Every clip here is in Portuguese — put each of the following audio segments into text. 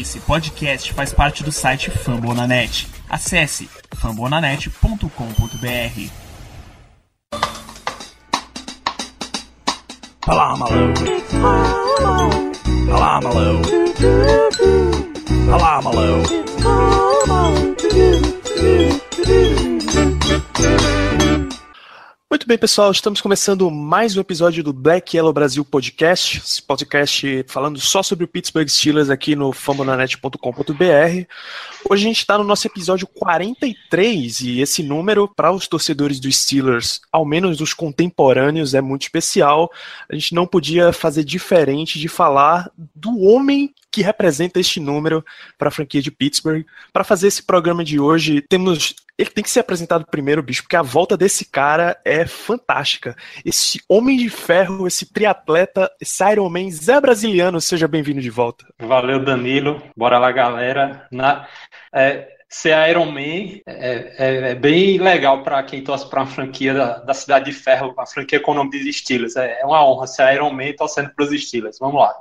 Esse podcast faz parte do site Fambonanet. Acesse fambonanet.com.br. Olá, maluco. Olá, maluco. Olá, maluco. Muito bem, pessoal, estamos começando mais um episódio do Black Yellow Brasil Podcast, esse podcast falando só sobre o Pittsburgh Steelers aqui no fambonanet.com.br. Hoje a gente está no nosso episódio 43 e esse número, para os torcedores dos Steelers, ao menos os contemporâneos, é muito especial. A gente não podia fazer diferente de falar do homem que representa este número para a franquia de Pittsburgh. Para fazer esse programa de hoje, temos ele tem que ser apresentado primeiro, bicho, porque a volta desse cara é fantástica. Esse homem de ferro, esse triatleta, esse Iron Man, Zé Brasiliano, seja bem-vindo de volta. Valeu, Danilo. Bora lá, galera. Na, é, ser Iron Man é, é, é bem legal para quem torce para uma franquia da, da, Cidade de Ferro, a franquia com o nome de Steelers. É, é, uma honra ser Iron Man torcendo para os Steelers. Vamos lá.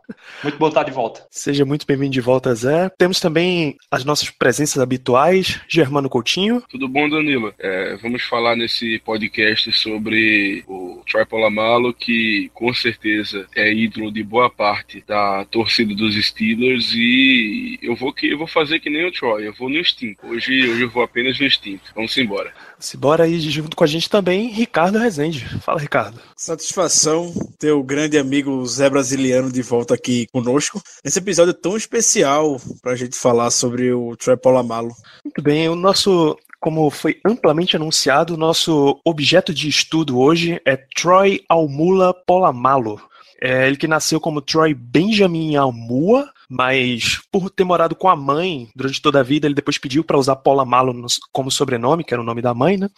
Muito bom estar de volta. Seja muito bem-vindo de volta, Zé. Temos também as nossas presenças habituais, Germano Coutinho. Tudo bom, Danilo? É, vamos falar nesse podcast sobre o Troy Polamalu, que com certeza é ídolo de boa parte da torcida dos Steelers e eu vou que eu vou fazer que nem o Troy, eu vou no instinto. Hoje, hoje eu vou apenas no instinto. Vamos embora. Simbora aí, junto com a gente também, Ricardo Rezende. Fala, Ricardo. Satisfação ter o grande amigo Zé Brasiliano de volta aqui conosco. Nesse episódio tão especial pra gente falar sobre o Troy Polamalu. Muito bem, o nosso como foi amplamente anunciado, nosso objeto de estudo hoje é Troy Almula Polamalu. É ele que nasceu como Troy Benjamin Almua, mas por ter morado com a mãe durante toda a vida, ele depois pediu para usar Paula Malo como sobrenome, que era o nome da mãe, né?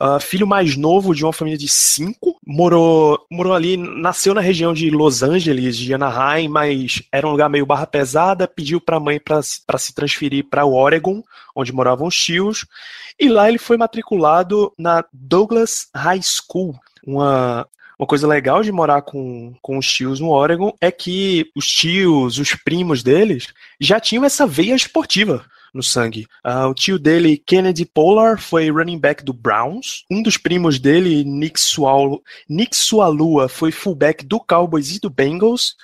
Uh, filho mais novo de uma família de cinco, morou, morou ali, nasceu na região de Los Angeles, de Anaheim, mas era um lugar meio barra pesada, pediu para a mãe para se transferir para o Oregon, onde moravam os tios, e lá ele foi matriculado na Douglas High School, uma uma coisa legal de morar com, com os tios no Oregon é que os tios, os primos deles, já tinham essa veia esportiva no sangue. Uh, o tio dele, Kennedy Polar, foi running back do Browns. Um dos primos dele, Nick, Sual Nick Sualua, foi fullback do Cowboys e do Bengals.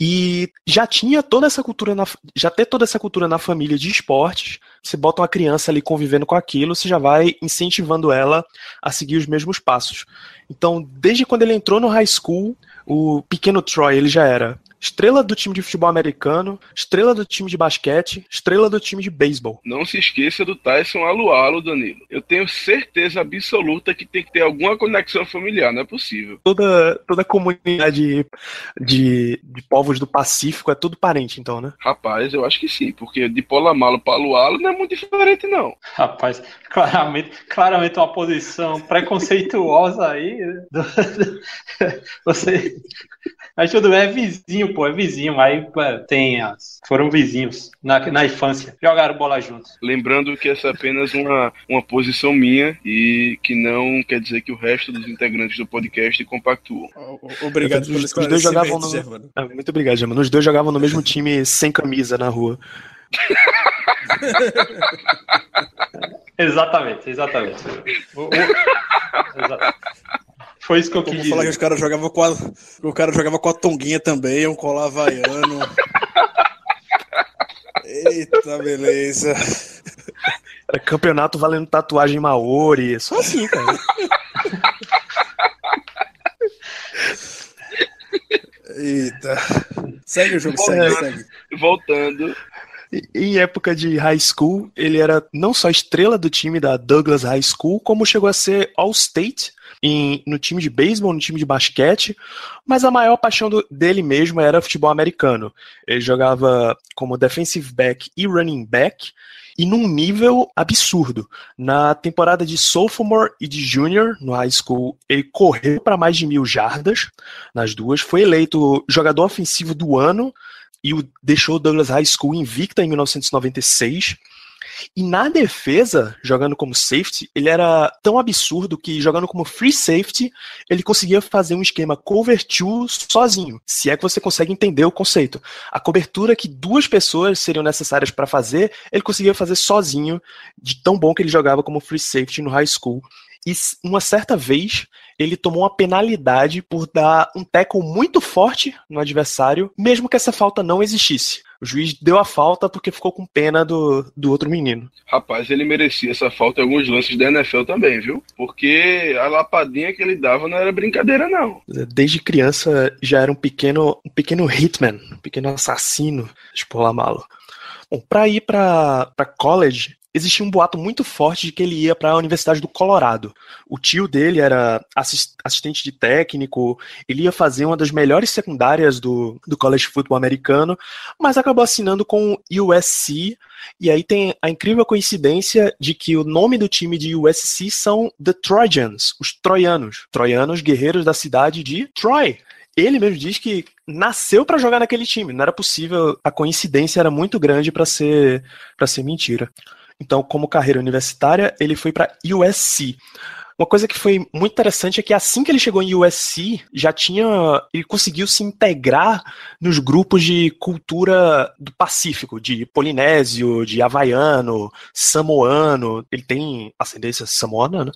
E já tinha toda essa cultura, na, já ter toda essa cultura na família de esportes. Você bota uma criança ali convivendo com aquilo, você já vai incentivando ela a seguir os mesmos passos. Então, desde quando ele entrou no high school, o pequeno Troy ele já era estrela do time de futebol americano, estrela do time de basquete, estrela do time de beisebol. Não se esqueça do Tyson Alualo, Danilo. Eu tenho certeza absoluta que tem que ter alguma conexão familiar, não é possível. Toda, toda a comunidade de, de povos do Pacífico é tudo parente, então, né? Rapaz, eu acho que sim, porque de Polamalo para Alualo não é muito diferente, não. Rapaz, claramente, claramente uma posição preconceituosa aí. Você. Mas tudo bem, é vizinho pô, é vizinho. Aí tem as. Foram vizinhos na, na infância. Jogaram bola juntos. Lembrando que essa é apenas uma, uma posição minha e que não quer dizer que o resto dos integrantes do podcast compactuam. Obrigado por os, os dois jogavam no... Ah, muito obrigado, Germano. Os dois jogavam no mesmo time sem camisa na rua. exatamente, exatamente. O, o... exatamente. Foi isso que eu quis dizer. falar que os caras jogavam com a, o cara jogava com a tonguinha também, um colar havaiano. Eita, beleza. Era campeonato valendo tatuagem Maori. Só assim, cara. Eita. Segue o jogo, segue, segue. Voltando. Em época de high school, ele era não só estrela do time da Douglas High School, como chegou a ser All-State em, no time de beisebol, no time de basquete, mas a maior paixão do, dele mesmo era futebol americano. Ele jogava como defensive back e running back, e num nível absurdo. Na temporada de sophomore e de junior no high school, ele correu para mais de mil jardas nas duas, foi eleito jogador ofensivo do ano e o deixou Douglas High School invicta em 1996. E na defesa, jogando como safety, ele era tão absurdo que jogando como free safety, ele conseguia fazer um esquema cover two sozinho. Se é que você consegue entender o conceito. A cobertura que duas pessoas seriam necessárias para fazer, ele conseguia fazer sozinho, de tão bom que ele jogava como free safety no high school. E uma certa vez, ele tomou uma penalidade por dar um tackle muito forte no adversário, mesmo que essa falta não existisse. O juiz deu a falta porque ficou com pena do, do outro menino. Rapaz, ele merecia essa falta em alguns lances da NFL também, viu? Porque a lapadinha que ele dava não era brincadeira, não. Desde criança já era um pequeno, um pequeno hitman, um pequeno assassino de Polamalo. Bom, para ir para college, existia um boato muito forte de que ele ia para a Universidade do Colorado. O tio dele era assistente de técnico, ele ia fazer uma das melhores secundárias do, do college football americano, mas acabou assinando com USC. E aí tem a incrível coincidência de que o nome do time de USC são The Trojans, os troianos. Troianos, guerreiros da cidade de Troy. Ele mesmo diz que nasceu para jogar naquele time. Não era possível, a coincidência era muito grande para ser para ser mentira. Então, como carreira universitária, ele foi para USC. Uma coisa que foi muito interessante é que assim que ele chegou em USC, já tinha. Ele conseguiu se integrar nos grupos de cultura do Pacífico, de polinésio, de havaiano, samoano. Ele tem ascendência samoana, né?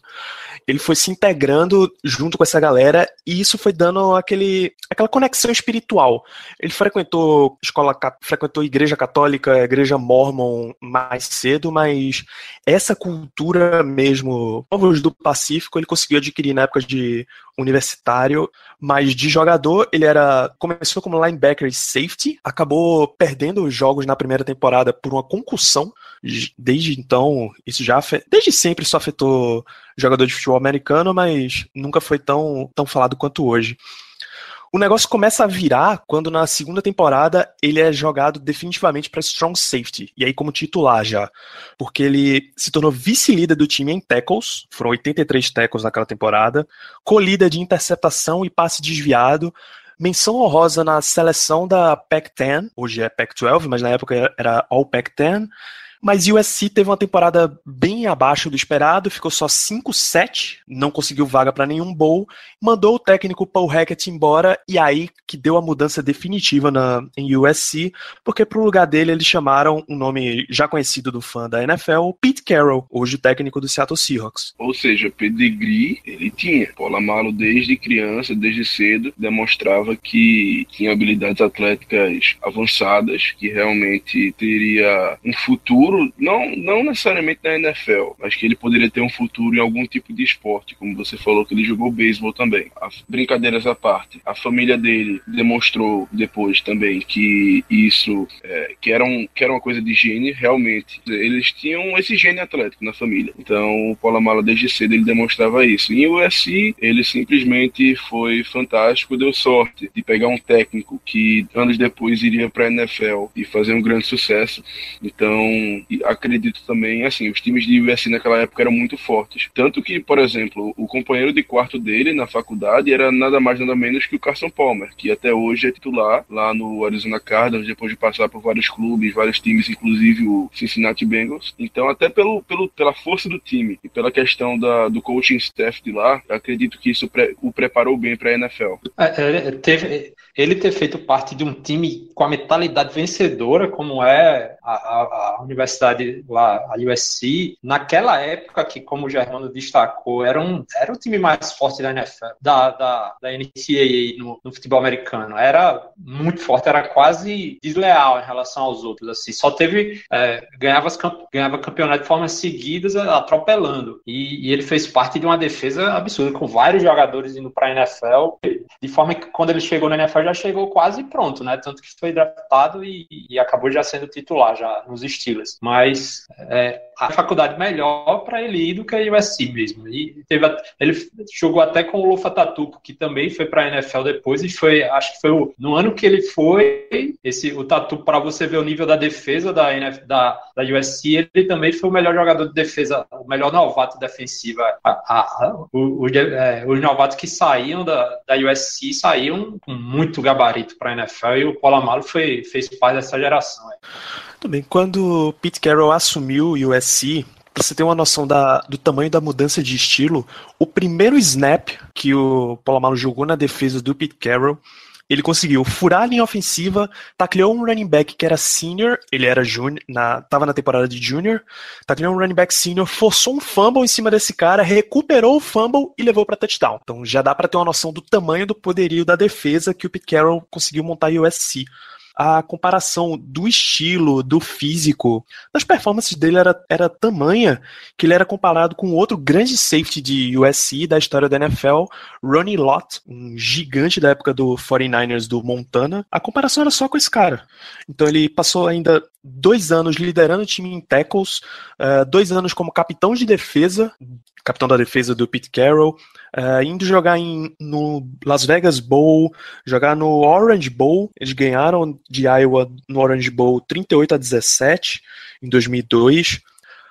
Ele foi se integrando junto com essa galera e isso foi dando aquele, aquela conexão espiritual. Ele frequentou escola, frequentou igreja católica, igreja mormon mais cedo, mas essa cultura mesmo, povos do Pacífico, específico ele conseguiu adquirir na época de universitário, mas de jogador ele era começou como linebacker e safety, acabou perdendo os jogos na primeira temporada por uma concussão. Desde então, isso já desde sempre isso afetou jogador de futebol americano, mas nunca foi tão tão falado quanto hoje. O negócio começa a virar quando na segunda temporada ele é jogado definitivamente para strong safety, e aí como titular já, porque ele se tornou vice-líder do time em tackles, foram 83 tackles naquela temporada, colhida de interceptação e passe desviado, menção honrosa na seleção da Pac-10, hoje é Pac-12, mas na época era All Pac-10, mas USC teve uma temporada bem abaixo do esperado, ficou só 5-7, não conseguiu vaga para nenhum bowl, mandou o técnico Paul Hackett embora e aí que deu a mudança definitiva na, em USC, porque para o lugar dele eles chamaram um nome já conhecido do fã da NFL, Pete Carroll, hoje o técnico do Seattle Seahawks. Ou seja, pedigree ele tinha. Polamalo desde criança, desde cedo, demonstrava que tinha habilidades atléticas avançadas, que realmente teria um futuro futuro, não, não necessariamente na NFL, mas que ele poderia ter um futuro em algum tipo de esporte, como você falou que ele jogou beisebol também. A, brincadeiras à parte, a família dele demonstrou depois também que isso, é, que, era um, que era uma coisa de gene, realmente. Eles tinham esse gene atlético na família. Então o Polamala desde cedo ele demonstrava isso. Em USC ele simplesmente foi fantástico, deu sorte de pegar um técnico que anos depois iria para a NFL e fazer um grande sucesso. Então acredito também, assim, os times de USC naquela época eram muito fortes. Tanto que, por exemplo, o companheiro de quarto dele na faculdade era nada mais nada menos que o Carson Palmer, que até hoje é titular lá no Arizona Cardinals, depois de passar por vários clubes, vários times, inclusive o Cincinnati Bengals. Então, até pelo, pelo, pela força do time e pela questão da, do coaching staff de lá, acredito que isso pre, o preparou bem para a NFL. É, é, teve, ele ter feito parte de um time com a mentalidade vencedora, como é a, a, a universidade lá, a USC, naquela época que, como o Germano destacou, era um, era o time mais forte da NFL, da, da, da NCAA no, no futebol americano. Era muito forte, era quase desleal em relação aos outros. Assim, só teve é, ganhava, ganhava campeonato de formas seguidas, atropelando. E, e, ele fez parte de uma defesa absurda, com vários jogadores indo para a NFL, de forma que quando ele chegou na NFL já chegou quase pronto, né? Tanto que foi draftado e, e acabou já sendo titular já nos Steelers. Mas é, a faculdade melhor para ele ir do que a USC mesmo. E teve, ele jogou até com o Lufa Tatupo, que também foi para a NFL depois e foi, acho que foi o, no ano que ele foi, esse o Tatu para você ver o nível da defesa da da, da USC, ele também foi o melhor jogador de defesa, o melhor novato defensivo. A, a, a, o, o, é, os novatos que saíam da, da USC saíam com muito gabarito para a NFL e o Polamalo foi fez parte dessa geração. Também, quando Pete Carroll assumiu o USC, você ter uma noção da, do tamanho da mudança de estilo, o primeiro snap que o Polamalu jogou na defesa do Pete Carroll, ele conseguiu furar a linha ofensiva, tacleou um running back que era senior, ele era na, tava na temporada de junior, tacleou um running back senior, forçou um fumble em cima desse cara, recuperou o fumble e levou para touchdown. Então já dá para ter uma noção do tamanho do poderio da defesa que o Pete Carroll conseguiu montar em USC a comparação do estilo, do físico, das performances dele era, era tamanha que ele era comparado com outro grande safety de USC da história da NFL, Ronnie Lott, um gigante da época do 49ers do Montana. A comparação era só com esse cara. Então ele passou ainda dois anos liderando o time em tackles, uh, dois anos como capitão de defesa, capitão da defesa do Pete Carroll, uh, indo jogar em, no Las Vegas Bowl, jogar no Orange Bowl. Eles ganharam de Iowa no Orange Bowl 38 a 17 em 2002.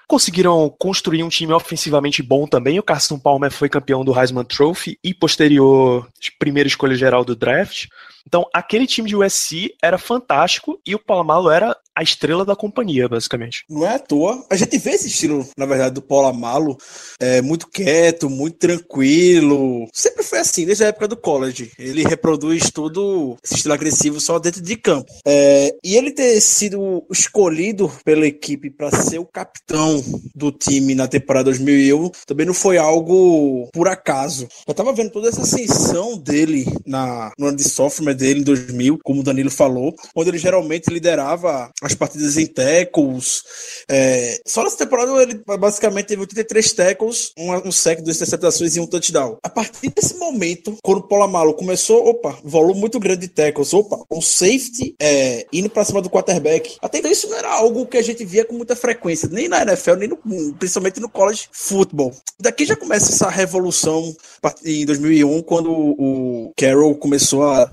Conseguiram construir um time ofensivamente bom também. O Carson Palmer foi campeão do Heisman Trophy e posterior primeira escolha geral do draft. Então, aquele time de USC era fantástico e o Palomalo era a estrela da companhia, basicamente. Não é à toa. A gente vê esse estilo, na verdade, do Polamalo, é, muito quieto, muito tranquilo. Sempre foi assim, desde a época do college. Ele reproduz tudo, esse estilo agressivo, só dentro de campo. É, e ele ter sido escolhido pela equipe para ser o capitão do time na temporada 2001 também não foi algo por acaso. Eu tava vendo toda essa ascensão dele na, no ano de sophomore dele em 2000, como o Danilo falou, onde ele geralmente liderava as partidas em tackles. É, só nessa temporada ele basicamente teve 83 tackles, um, um sec, duas interceptações e um touchdown. A partir desse momento, quando o Polamalo começou, opa, volume muito grande de tackles, opa, um safety é, indo pra cima do quarterback. Até então isso não era algo que a gente via com muita frequência, nem na NFL, nem no, principalmente no college football. Daqui já começa essa revolução em 2001, quando o Carroll começou a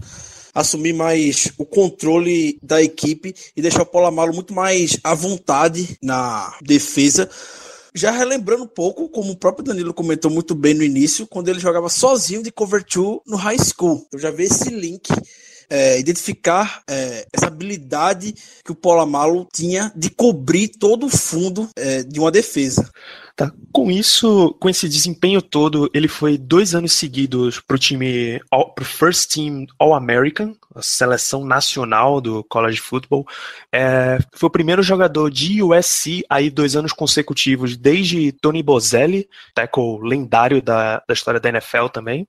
assumir mais o controle da equipe e deixar o Polamalo muito mais à vontade na defesa. Já relembrando um pouco, como o próprio Danilo comentou muito bem no início, quando ele jogava sozinho de cover 2 no high school. Eu já vi esse link é, identificar é, essa habilidade que o Polamalo tinha de cobrir todo o fundo é, de uma defesa. Tá. Com isso, com esse desempenho todo, ele foi dois anos seguidos para o time, para o First Team All-American, a seleção nacional do college football. É, foi o primeiro jogador de USC aí dois anos consecutivos, desde Tony Bozelli, tackle lendário da, da história da NFL também.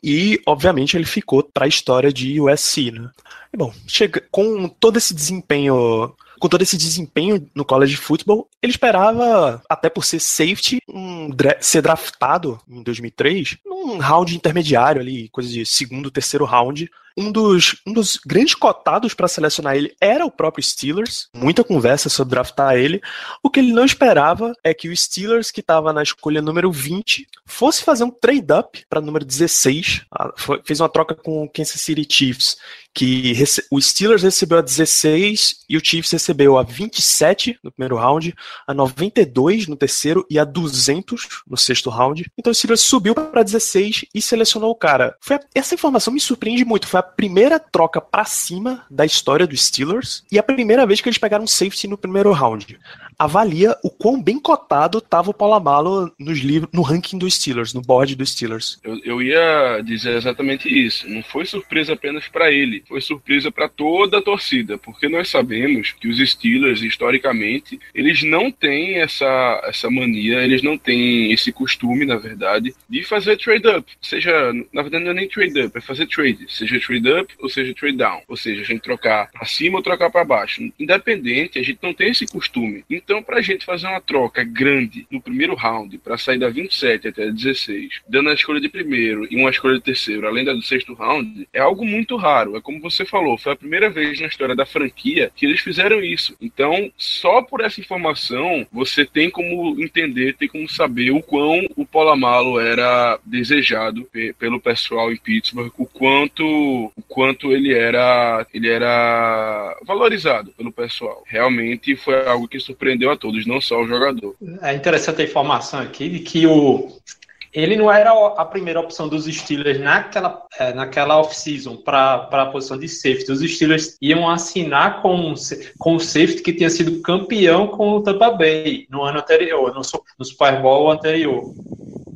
E, obviamente, ele ficou para a história de USC. Né? Bom, chega, com todo esse desempenho com todo esse desempenho no college football, ele esperava, até por ser safety, um, ser draftado em 2003 num round intermediário ali, coisa de segundo, terceiro round, um dos, um dos grandes cotados para selecionar ele era o próprio Steelers. Muita conversa sobre draftar ele. O que ele não esperava é que o Steelers, que estava na escolha número 20, fosse fazer um trade-up para número 16. Ah, fez uma troca com o Kansas City Chiefs, que o Steelers recebeu a 16 e o Chiefs recebeu a 27 no primeiro round, a 92 no terceiro e a 200 no sexto round. Então o Steelers subiu para 16 e selecionou o cara. Foi a, essa informação me surpreende muito. Foi a primeira troca para cima da história dos Steelers e a primeira vez que eles pegaram um safety no primeiro round. Avalia o quão bem cotado estava o Palomalo nos livros, no ranking dos Steelers, no board dos Steelers. Eu, eu ia dizer exatamente isso. Não foi surpresa apenas para ele, foi surpresa para toda a torcida, porque nós sabemos que os Steelers, historicamente, eles não têm essa, essa mania, eles não têm esse costume, na verdade, de fazer trade-up. Seja, na verdade, não é nem trade-up, é fazer trade. Seja trade-up ou seja trade-down. Ou seja, a gente trocar para cima ou trocar para baixo. Independente, a gente não tem esse costume. Então, para a gente fazer uma troca grande no primeiro round, para sair da 27 até 16, dando a escolha de primeiro e uma escolha de terceiro, além da do sexto round, é algo muito raro. É como você falou, foi a primeira vez na história da franquia que eles fizeram isso. Então, só por essa informação, você tem como entender, tem como saber o quão o Polamalo era desejado pelo pessoal em Pittsburgh, o quanto o quanto ele era ele era valorizado pelo pessoal. Realmente foi algo que surpreendeu a todos, não só o jogador. É interessante a informação aqui de que o ele não era a primeira opção dos Steelers naquela, é, naquela off-season para a posição de safety. Os Steelers iam assinar com, com o safety que tinha sido campeão com o Tampa Bay no ano anterior, no, no Super Bowl anterior.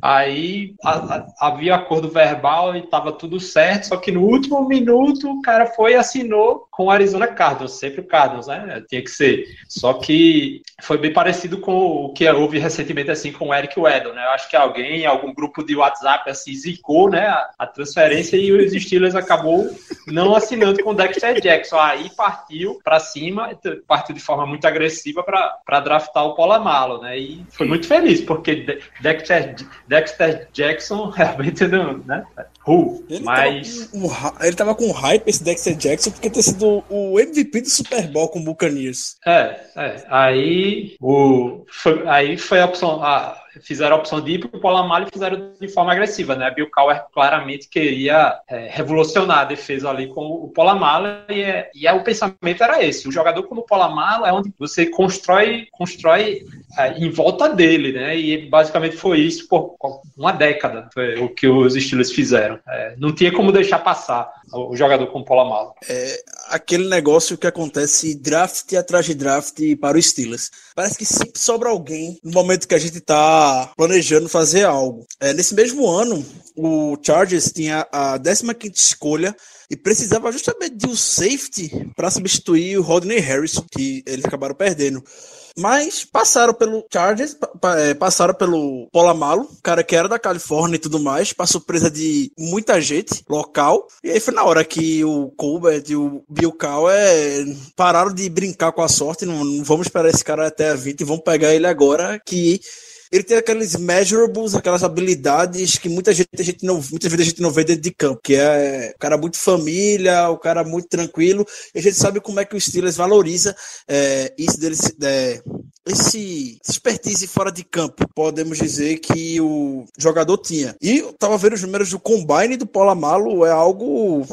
Aí a, a, havia acordo verbal e estava tudo certo, só que no último minuto o cara foi e assinou com o Arizona Cardinals, sempre o Cardinals, né? Tinha que ser. Só que foi bem parecido com o que houve recentemente assim com o Eric Weddle, né? Eu acho que alguém, algum grupo de WhatsApp assim zicou, né, a, a transferência e os Steelers acabou não assinando com o Dexter Jackson. Aí partiu para cima, partiu de forma muito agressiva para draftar o Polamalo, né? E foi muito feliz porque Dexter Dexter Jackson realmente não, né? Uh, ele mas. Tava com, ele tava com hype, esse Dexter Jackson, porque ter sido o MVP do Super Bowl com o Buccaneers. É, é. Aí, o, foi, aí foi a opção. A, fizeram a opção de ir para o Polamalu e fizeram de forma agressiva, né? Bill Cowher claramente queria é, revolucionar a defesa ali com o Polamalu e, é, e é, o pensamento era esse. O jogador como o Polamalu é onde você constrói, constrói é, em volta dele, né? E basicamente foi isso por uma década, foi o que os Steelers fizeram. É, não tinha como deixar passar o jogador com o Polamalu. Aquele negócio que acontece draft atrás de draft para os Steelers. Parece que sempre sobra alguém no momento que a gente está planejando fazer algo. É, nesse mesmo ano, o Chargers tinha a 15 escolha e precisava justamente de um safety para substituir o Rodney Harris, que eles acabaram perdendo. Mas passaram pelo Chargers, é, passaram pelo Polamalo, cara que era da Califórnia e tudo mais, para surpresa de muita gente local. E aí foi na hora que o Colbert e o Bill Cow é, pararam de brincar com a sorte. Não, não vamos esperar esse cara até a 20, vamos pegar ele agora que ele tem aqueles measurables, aquelas habilidades que muita gente, a gente não, muitas vezes a gente não vê dentro de campo, que é o cara muito família, o cara muito tranquilo, e a gente sabe como é que o Steelers valoriza é, isso dele, é, esse expertise fora de campo, podemos dizer que o jogador tinha. E eu tava vendo os números do combine do Polamalo, é algo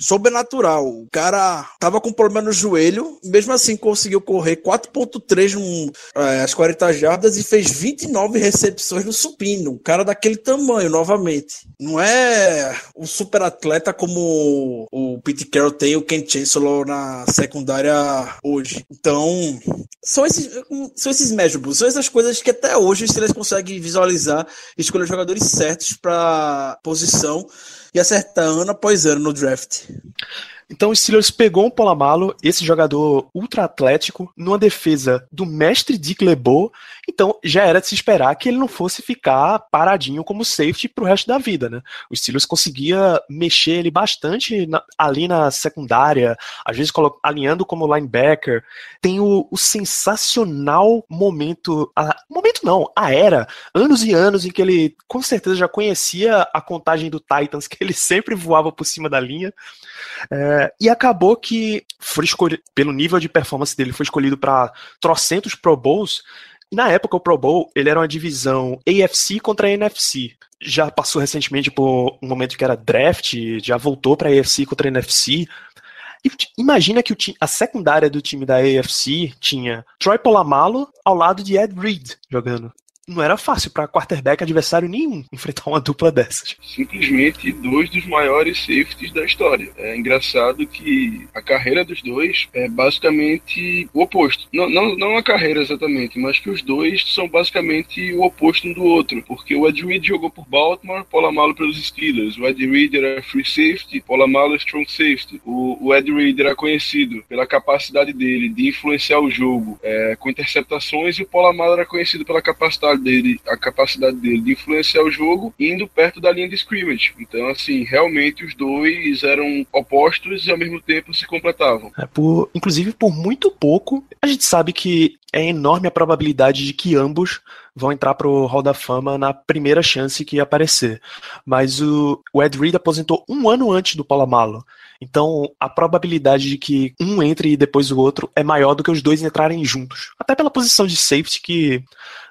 sobrenatural. O cara tava com problema no joelho, mesmo assim conseguiu correr 4.3 é, às 40 jardas e fez 29 recepções no supino. Um cara daquele tamanho, novamente. Não é um super atleta como o Pete Carroll tem o Ken Chancellor na secundária hoje. Então, são esses são esses measurables, são essas coisas que até hoje os Steelers conseguem visualizar e escolher jogadores certos para posição e acertar ano após ano no draft. Então o Steelers pegou um Polamalo, esse jogador ultra atlético, numa defesa do mestre Dick LeBeau, então já era de se esperar que ele não fosse ficar paradinho como safety pro resto da vida, né? O Steelers conseguia mexer ele bastante na, ali na secundária, às vezes alinhando como linebacker. Tem o, o sensacional momento, a, momento não, a era, anos e anos em que ele com certeza já conhecia a contagem do Titans, que ele sempre voava por cima da linha. É, e acabou que foi escolhido, pelo nível de performance dele, foi escolhido para trocentos Pro Bowls. Na época, o Pro Bowl ele era uma divisão AFC contra NFC. Já passou recentemente por um momento que era draft, já voltou para AFC contra NFC. E imagina que a secundária do time da AFC tinha Troy Polamalu ao lado de Ed Reed jogando não era fácil para quarterback adversário nenhum enfrentar uma dupla dessas. Simplesmente dois dos maiores safeties da história. É engraçado que a carreira dos dois é basicamente o oposto. Não, não, não a carreira exatamente, mas que os dois são basicamente o oposto um do outro. Porque o Ed Reed jogou por Baltimore, Polamalu pelos Steelers. O Ed Reed era free safety, Polamalu strong safety. O, o Ed Reed era conhecido pela capacidade dele de influenciar o jogo é, com interceptações e o Polamalu era conhecido pela capacidade capacidade dele, a capacidade dele de influenciar o jogo indo perto da linha de scrimmage. Então, assim, realmente os dois eram opostos e ao mesmo tempo se completavam. É, por, inclusive, por muito pouco, a gente sabe que é enorme a probabilidade de que ambos vão entrar pro Hall da Fama na primeira chance que aparecer. Mas o, o Ed Reed aposentou um ano antes do Palamalo. Então, a probabilidade de que um entre e depois o outro é maior do que os dois entrarem juntos. Até pela posição de safety que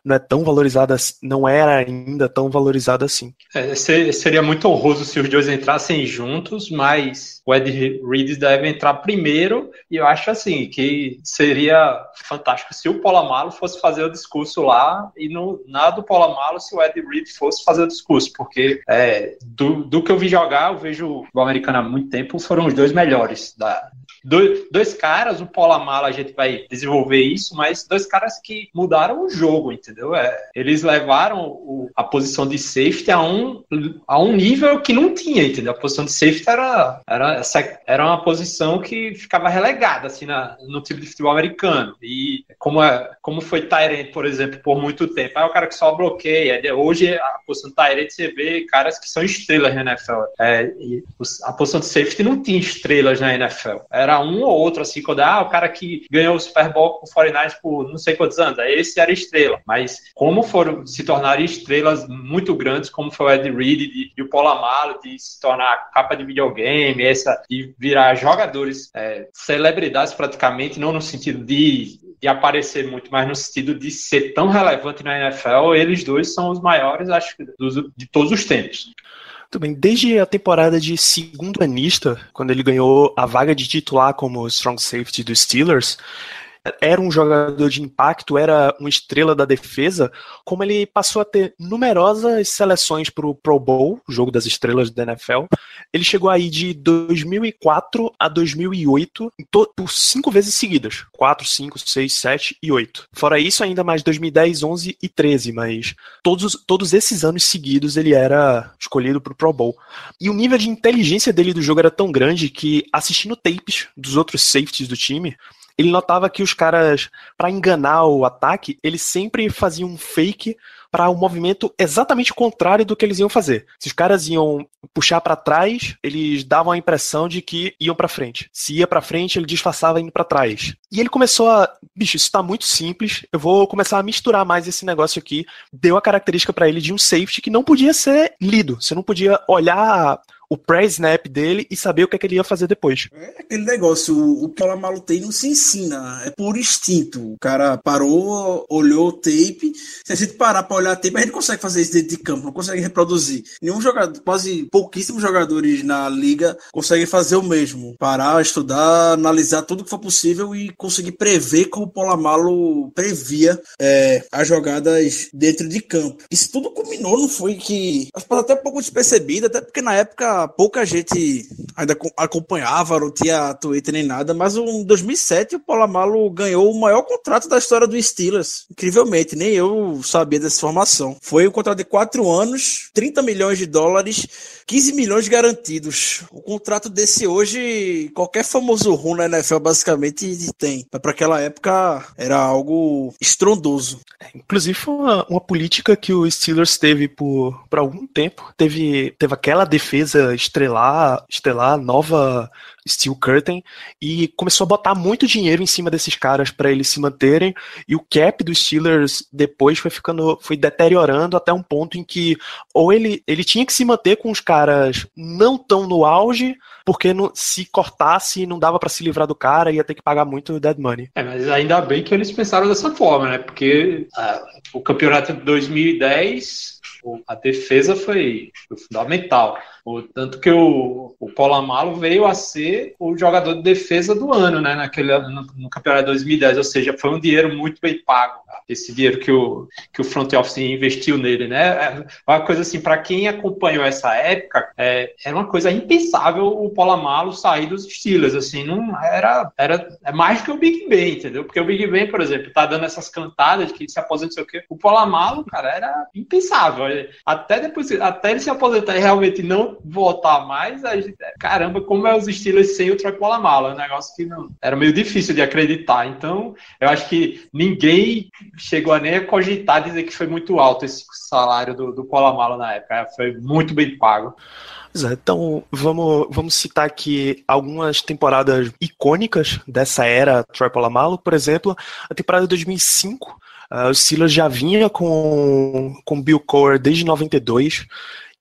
não é tão valorizada, não era ainda tão valorizada assim. É, seria muito honroso se os dois entrassem juntos, mas o Ed Reed deve entrar primeiro, e eu acho assim que seria fantástico se o Polamalo fosse fazer o discurso lá e no, nada do Polamalo se o Ed Reed fosse fazer o discurso, porque é, do, do que eu vi jogar, eu vejo o americano há muito tempo, foram os dois melhores da, dois, dois caras, o Polamala a gente vai desenvolver isso, mas dois caras que mudaram o jogo, entendeu? É, eles levaram o, a posição de safety a um, a um nível que não tinha, entendeu? A posição de safety era, era, era uma posição que ficava relegada assim, na, no time de futebol americano. E como, é, como foi Tyrant, por exemplo, por muito tempo, aí o cara que só bloqueia. Hoje a posição de Tyrant você vê caras que são estrelas na NFL. É, a posição de safety não tinha estrelas na NFL. Era um ou outro, assim, quando ah, o cara que ganhou o Super Bowl com o 49 por não sei quantos anos, esse era estrela. Mas como foram se tornar estrelas muito grandes, como foi o Ed Reed e, o Polamalo, de se tornar capa de videogame, essa, de virar jogadores, é, celebridades praticamente, não no sentido de de aparecer muito, mas no sentido de ser tão relevante na NFL, eles dois são os maiores, acho que, de todos os tempos. Muito bem. Desde a temporada de segundo anista, quando ele ganhou a vaga de titular como strong safety dos Steelers, era um jogador de impacto, era uma estrela da defesa, como ele passou a ter numerosas seleções para o Pro Bowl, jogo das estrelas da NFL. Ele chegou aí de 2004 a 2008 por cinco vezes seguidas: 4, 5, 6, 7 e 8. Fora isso, ainda mais 2010, 11 e 13, mas todos, todos esses anos seguidos ele era escolhido para o Pro Bowl. E o nível de inteligência dele do jogo era tão grande que, assistindo tapes dos outros safeties do time, ele notava que os caras, para enganar o ataque, eles sempre faziam um fake para o um movimento exatamente contrário do que eles iam fazer. Se os caras iam puxar para trás, eles davam a impressão de que iam para frente. Se ia para frente, ele disfarçava indo para trás. E ele começou a, bicho, isso tá muito simples, eu vou começar a misturar mais esse negócio aqui. Deu a característica para ele de um safety que não podia ser lido. Você não podia olhar o pré-snap dele e saber o que, é que ele ia fazer depois. É aquele negócio, o, o Palamalu tem não se ensina, é por instinto. O cara parou, olhou o tape. Se a gente parar pra olhar tape, a gente consegue fazer isso dentro de campo, não consegue reproduzir. Nenhum jogador, quase pouquíssimos jogadores na liga conseguem fazer o mesmo. Parar, estudar, analisar tudo que for possível e conseguir prever como o Polamalo previa é, as jogadas dentro de campo. Isso tudo culminou, não foi que. Acho que até um pouco despercebido, até porque na época pouca gente ainda acompanhava, não tinha Twitter nem nada, mas em 2007 o Polamalo ganhou o maior contrato da história do Steelers. Incrivelmente, nem eu sabia dessa informação. Foi um contrato de quatro anos, 30 milhões de dólares, 15 milhões garantidos. O contrato desse hoje, qualquer famoso rum na NFL basicamente tem. Mas para aquela época era algo estrondoso. É, inclusive foi uma, uma política que o Steelers teve por, por algum tempo. Teve, teve aquela defesa estrelar, estelar, nova Steel Curtain, e começou a botar muito dinheiro em cima desses caras para eles se manterem, e o cap dos Steelers depois foi ficando, foi deteriorando até um ponto em que ou ele, ele tinha que se manter com os caras não tão no auge, porque não, se cortasse não dava para se livrar do cara, ia ter que pagar muito dead money. É, mas ainda bem que eles pensaram dessa forma, né? Porque uh, o campeonato de 2010 a defesa foi, foi fundamental. O, tanto que o, o Polamalo veio a ser o jogador de defesa do ano, né? Naquele, no, no campeonato de 2010, ou seja, foi um dinheiro muito bem pago. Esse dinheiro que o, que o front office investiu nele, né? É uma coisa assim, para quem acompanhou essa época, é, era uma coisa impensável o Polamalo sair dos Steelers, assim, não era, era é mais que o Big Ben, entendeu? Porque o Big Ben, por exemplo, tá dando essas cantadas de que se aposenta, não sei o quê. O Polamalo, cara, era impensável. Até depois, até ele se aposentar e realmente não voltar mais, a gente, caramba, como é os estilos sem o Troy Polamalu, é um negócio que não era meio difícil de acreditar. Então, eu acho que ninguém chegou a nem a cogitar dizer que foi muito alto esse salário do, do Polamalu na época, foi muito bem pago. Então, vamos, vamos citar aqui algumas temporadas icônicas dessa era Troy Polamalu. Por exemplo, a temporada de 2005, uh, o Silas já vinha com, com Bill Cowher desde 92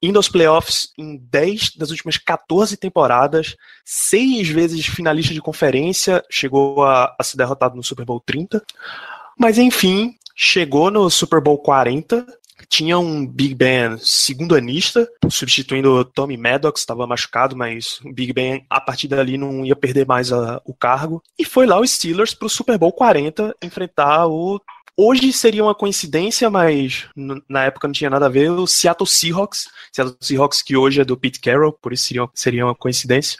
indo aos playoffs em 10 das últimas 14 temporadas, seis vezes finalista de conferência, chegou a, a ser derrotado no Super Bowl 30. Mas enfim, chegou no Super Bowl 40, tinha um Big Ben segundo anista, substituindo Tommy Maddox, estava machucado, mas o Big Ben a partir dali não ia perder mais a, o cargo. E foi lá os Steelers para o Super Bowl 40 enfrentar o Hoje seria uma coincidência, mas na época não tinha nada a ver. O Seattle Seahawks, Seattle Seahawks que hoje é do Pete Carroll, por isso seria, seria uma coincidência.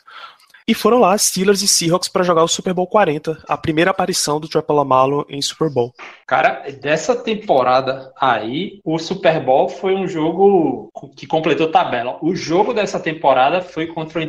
E foram lá Steelers e Seahawks para jogar o Super Bowl 40, a primeira aparição do Trey Palomalo em Super Bowl. Cara, dessa temporada aí, o Super Bowl foi um jogo que completou tabela. O jogo dessa temporada foi contra o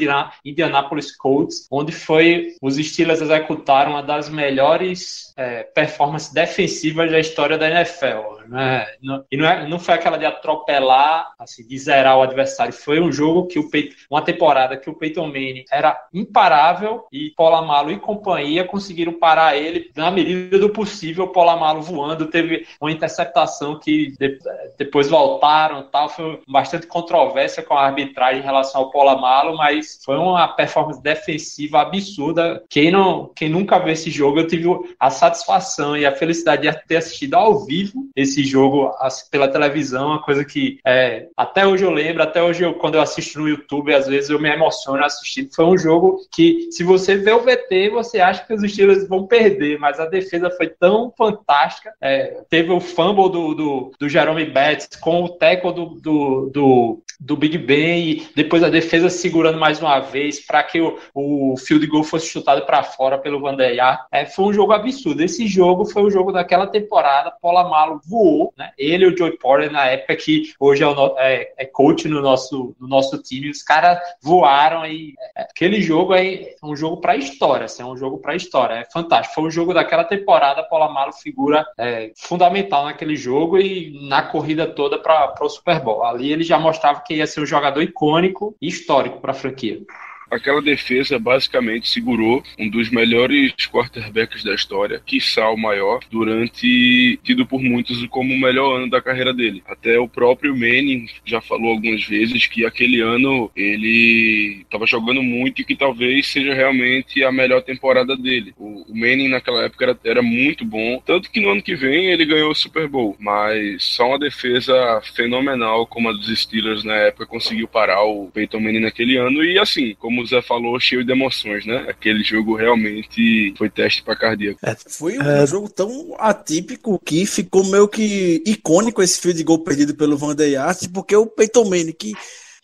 Indianapolis Colts, onde foi os Steelers executaram uma das melhores é, performances defensivas da história da NFL. Né? Não, e não, é, não foi aquela de atropelar, assim, de zerar o adversário. Foi um jogo que o Peyton, uma temporada que o Peyton Manning era imparável e Polamalo e companhia conseguiram parar ele na medida do possível. Polamalo voando, teve uma interceptação que de, depois voltaram, tal. Foi bastante controvérsia com a arbitragem em relação ao Polamalo, mas foi uma performance defensiva absurda. Quem não, quem nunca viu esse jogo, eu tive a satisfação e a felicidade de ter assistido ao vivo esse jogo pela televisão, uma coisa que é, até hoje eu lembro, até hoje eu, quando eu assisto no YouTube, às vezes eu me emociono assistindo. Foi um jogo que, se você vê o VT, você acha que os Steelers vão perder, mas a defesa foi tão fantástica. É, teve o fumble do, do, do Jerome Betts com o tackle do, do, do, do Big Ben e depois a defesa segurando mais uma vez para que o, o field goal fosse chutado para fora pelo Van Der É, foi um jogo absurdo. Esse jogo foi o jogo daquela temporada. Polamalo voou, né? Ele e o Joey Porter na época que hoje é, o, é, é coach no nosso, no nosso time. Os caras voaram e é, aquele jogo é um jogo para história. Assim, é um jogo para história. É fantástico. Foi o jogo daquela temporada. Polamalo figura é, fundamental naquele jogo e na corrida toda para o Super Bowl. Ali ele já mostrava que ia ser um jogador icônico e histórico para a franquia aquela defesa basicamente segurou um dos melhores quarterbacks da história, quiçá o maior, durante tido por muitos como o melhor ano da carreira dele. Até o próprio Manning já falou algumas vezes que aquele ano ele estava jogando muito e que talvez seja realmente a melhor temporada dele. O, o Manning naquela época era, era muito bom, tanto que no ano que vem ele ganhou o Super Bowl, mas só uma defesa fenomenal como a dos Steelers na época conseguiu parar o Peyton Manning naquele ano e assim, como o Zé falou, cheio de emoções, né? Aquele jogo realmente foi teste para cardíaco. É, foi um é... jogo tão atípico que ficou meio que icônico esse field goal perdido pelo Van Yart, porque o Peyton Manning, que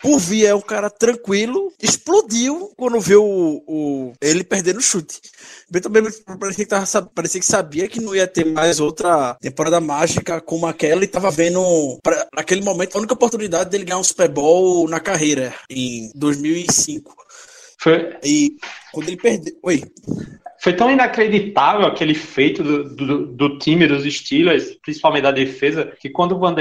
por via é um cara tranquilo, explodiu quando viu o, o ele perdendo o chute. Beto parecia que, tava, parecia que sabia que não ia ter mais outra temporada mágica como aquela e tava vendo, pra, naquele momento, a única oportunidade dele ganhar um Super Bowl na carreira, em 2005. Foi... E quando ele perdeu. Oi. Foi tão inacreditável aquele feito do, do, do, time dos Steelers, principalmente da defesa, que quando o Van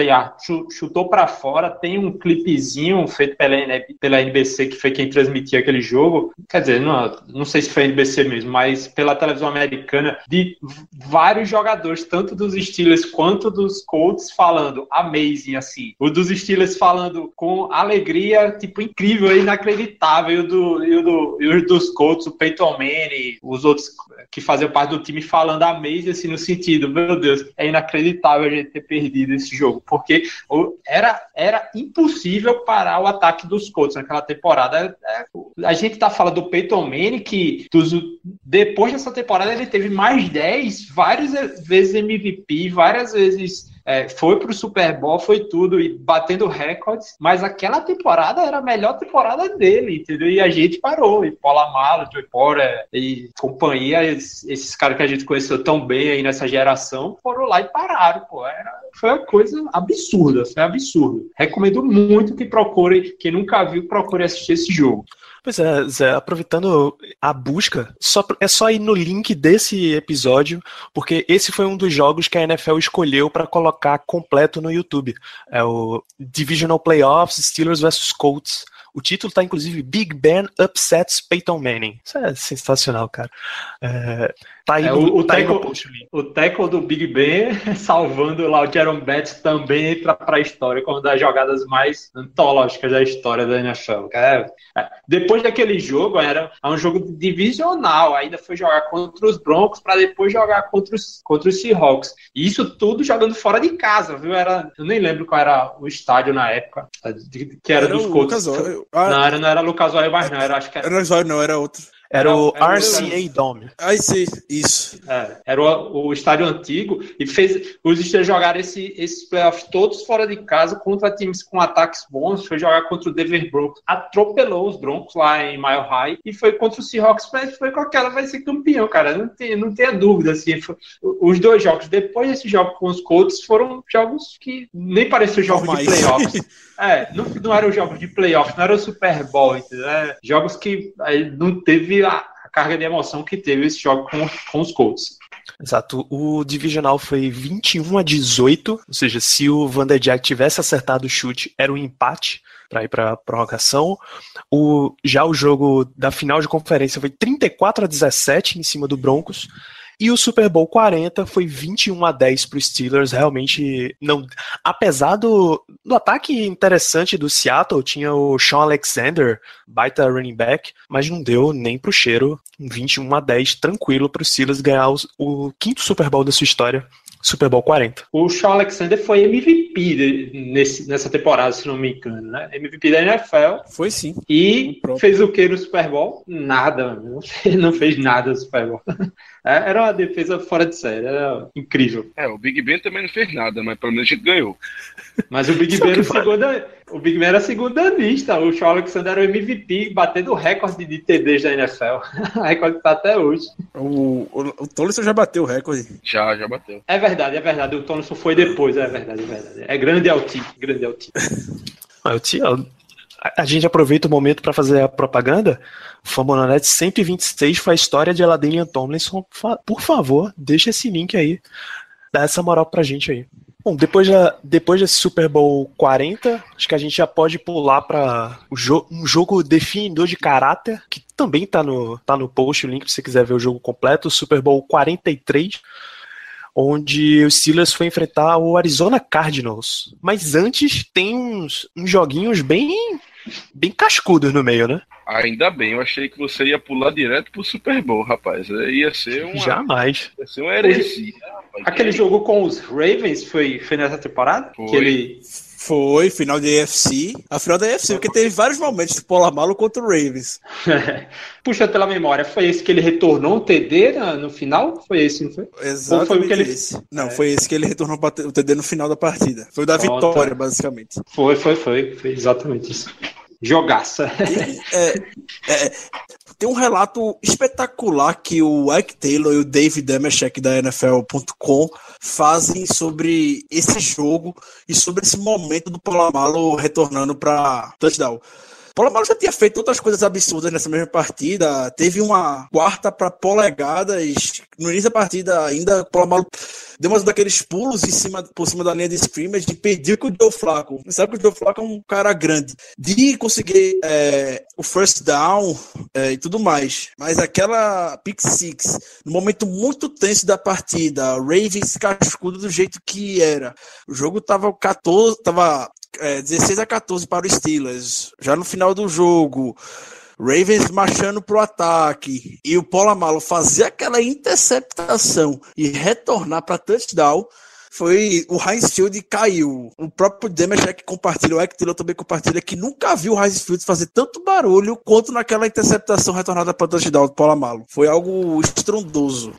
chutou para fora, tem um clipezinho feito pela, pela NBC, que foi quem transmitia aquele jogo. Quer dizer, não, não sei se foi a NBC mesmo, mas pela televisão americana, de vários jogadores, tanto dos Steelers quanto dos Colts, falando amazing, assim. O dos Steelers falando com alegria, tipo, incrível, inacreditável. E o, do, e o, do, e o dos Colts, o Peyton Manning, os outros que faziam parte do time falando a mês, assim, no sentido, meu Deus, é inacreditável a gente ter perdido esse jogo, porque era, era impossível parar o ataque dos Colts naquela temporada. É, a gente tá falando do Peyton Manning, que dos, depois dessa temporada ele teve mais 10, várias vezes MVP, várias vezes é, foi pro Super Bowl, foi tudo, e batendo recordes, mas aquela temporada era a melhor temporada dele, entendeu? E a gente parou, e Paula Malo, Joey Porter e companhia, esses, esses caras que a gente conheceu tão bem aí nessa geração, foram lá e pararam, pô, era, foi uma coisa absurda, foi absurdo. Recomendo muito que procure, quem nunca viu, procure assistir esse jogo. Pois é, Zé, aproveitando a busca, só, é só ir no link desse episódio, porque esse foi um dos jogos que a NFL escolheu para colocar completo no YouTube. É o Divisional Playoffs Steelers vs Colts. O título está inclusive Big Ben Upsets Peyton Manning. Isso é sensacional, cara. É, Tá aí É, no, o, o, tá aí tackle, post link. o tackle do Big Ben salvando lá o Jaron Betts também entra para a história como uma das jogadas mais antológicas da história da NFL. É, é. Depois daquele jogo, era um jogo divisional, ainda foi jogar contra os Broncos para depois jogar contra os, contra os Seahawks. E isso tudo jogando fora de casa, viu? Era, eu nem lembro qual era o estádio na época, que era, dos o Colts. Ah, Não, era, não era Lucas Oil mais não, era, acho que era era não, era outro. Era o Era o- RCA Dome. Aí sim, isso. É, era o, o estádio antigo e fez os Steelers jogaram esse, esses playoffs todos fora de casa contra times com ataques bons. Foi jogar contra o Denver Broncos, atropelou os Broncos lá em Mile High e foi contra o Seahawks, mas foi com aquela, vai ser campeão, cara. Não, tem, não tenha dúvida. Assim, foi- os dois jogos, depois desse jogo com os Colts, foram jogos que nem pareciam jogos de playoffs. É, não, não eram jogos de playoff, não era o Super Bowl, entendeu? É, jogos que aí, não teve a, a carga de emoção que teve esse jogo com, com os Colts. Exato. O divisional foi 21 a 18, ou seja, se o Van der Jack tivesse acertado o chute, era um empate para ir para prorrogação. O, já o jogo da final de conferência foi 34 a 17 em cima do Broncos. E o Super Bowl 40 foi 21 a 10 para os Steelers. Realmente não, apesar do, do ataque interessante do Seattle, tinha o Sean Alexander, baita running back, mas não deu nem pro cheiro. Um 21 a 10 tranquilo para os Steelers ganhar o quinto Super Bowl da sua história, Super Bowl 40. O Shawn Alexander foi MVP de- nesse, nessa temporada, se não me engano, né? MVP da NFL Foi sim. e fez o que no Super Bowl? Nada, não fez, não fez nada no Super Bowl. É, Era uma defesa fora de série, era incrível. É, o Big Ben também não fez nada, mas pelo menos a gente ganhou. Mas o Big Ben que era o Big Ben era segunda lista. O Shawn Alexander era o MVP, batendo o recorde de TDs da NFL. O recorde tá até hoje. O, o, o Tolson já bateu o recorde. Já, já bateu. É verdade, é verdade. O Tonson foi depois, é verdade, é verdade. É grande alti, grande alti. Ah, eu tinha- a, gente aproveita o momento para fazer a propaganda. Famonanet 126 foi a história de Eladinian Tomlinson. Por favor, deixa esse link aí. Dá essa moral pra gente aí. Bom, depois, da, depois desse Super Bowl 40, acho que a gente já pode pular para jo um jogo definidor de caráter, que também tá no, tá no post, o link se você quiser ver o jogo completo, Super Bowl 43, onde o Steelers foi enfrentar o Arizona Cardinals. Mas antes tem uns, uns joguinhos bem, bem cascudos no meio, né? Ainda bem, eu achei que você ia pular direto pro Super Bowl, rapaz. Ia ser uma, Jamais. ia ser uma heresia. rapaz. Aquele jogo com os Ravens foi, foi nessa temporada? Foi. Que ele. Foi, final da AFC. A final da AFC, porque teve vários momentos de Polamalo contra o Ravens. Puxa pela memória, foi esse que ele retornou um TD na- no final? Foi esse, não foi? Exatamente Ou foi o que ele- esse. Não, É. foi esse que ele retornou o TD no final da partida. Foi o da Pronto. vitória, basicamente. Foi, foi, foi. Foi exatamente isso. Jogaça. É, é, tem um relato espetacular que o Ike Taylor e o David Demeshek da NFL.com fazem sobre esse jogo e sobre esse momento do Polamalu retornando para touchdown. Polamalu já tinha feito outras coisas absurdas nessa mesma partida. Teve uma quarta para polegadas. No início da partida, ainda o Polamalu deu umas daqueles pulos em cima, por cima da linha de scrimmage e impediu que o Joe Flacco. Você sabe que o Joe Flacco é um cara grande. De conseguir é, o first down é, e tudo mais. Mas aquela pick six, no momento muito tenso da partida, Ravens cascudo do jeito que era. O jogo tava 14, tava é, 16 a 14 para os Steelers. Já no final do jogo, Ravens marchando pro ataque e o Polamalo fazer aquela interceptação e retornar para touchdown. Foi o Heinz Field caiu. O próprio Demeshek compartilha, o Ectilo também compartilha que nunca viu o Heinz Field fazer tanto barulho quanto naquela interceptação retornada para touchdown do Polamalo. Foi algo estrondoso.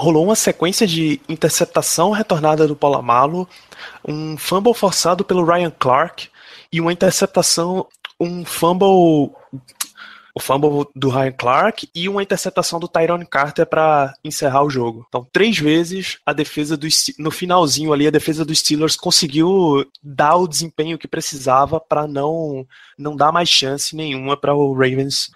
Rolou uma sequência de interceptação retornada do Polamalo, um fumble forçado pelo Ryan Clark e uma interceptação, um fumble, o fumble do Ryan Clark e uma interceptação do Tyrone Carter para encerrar o jogo. Então, três vezes a defesa do no finalzinho ali a defesa dos Steelers conseguiu dar o desempenho que precisava para não não dar mais chance nenhuma para o Ravens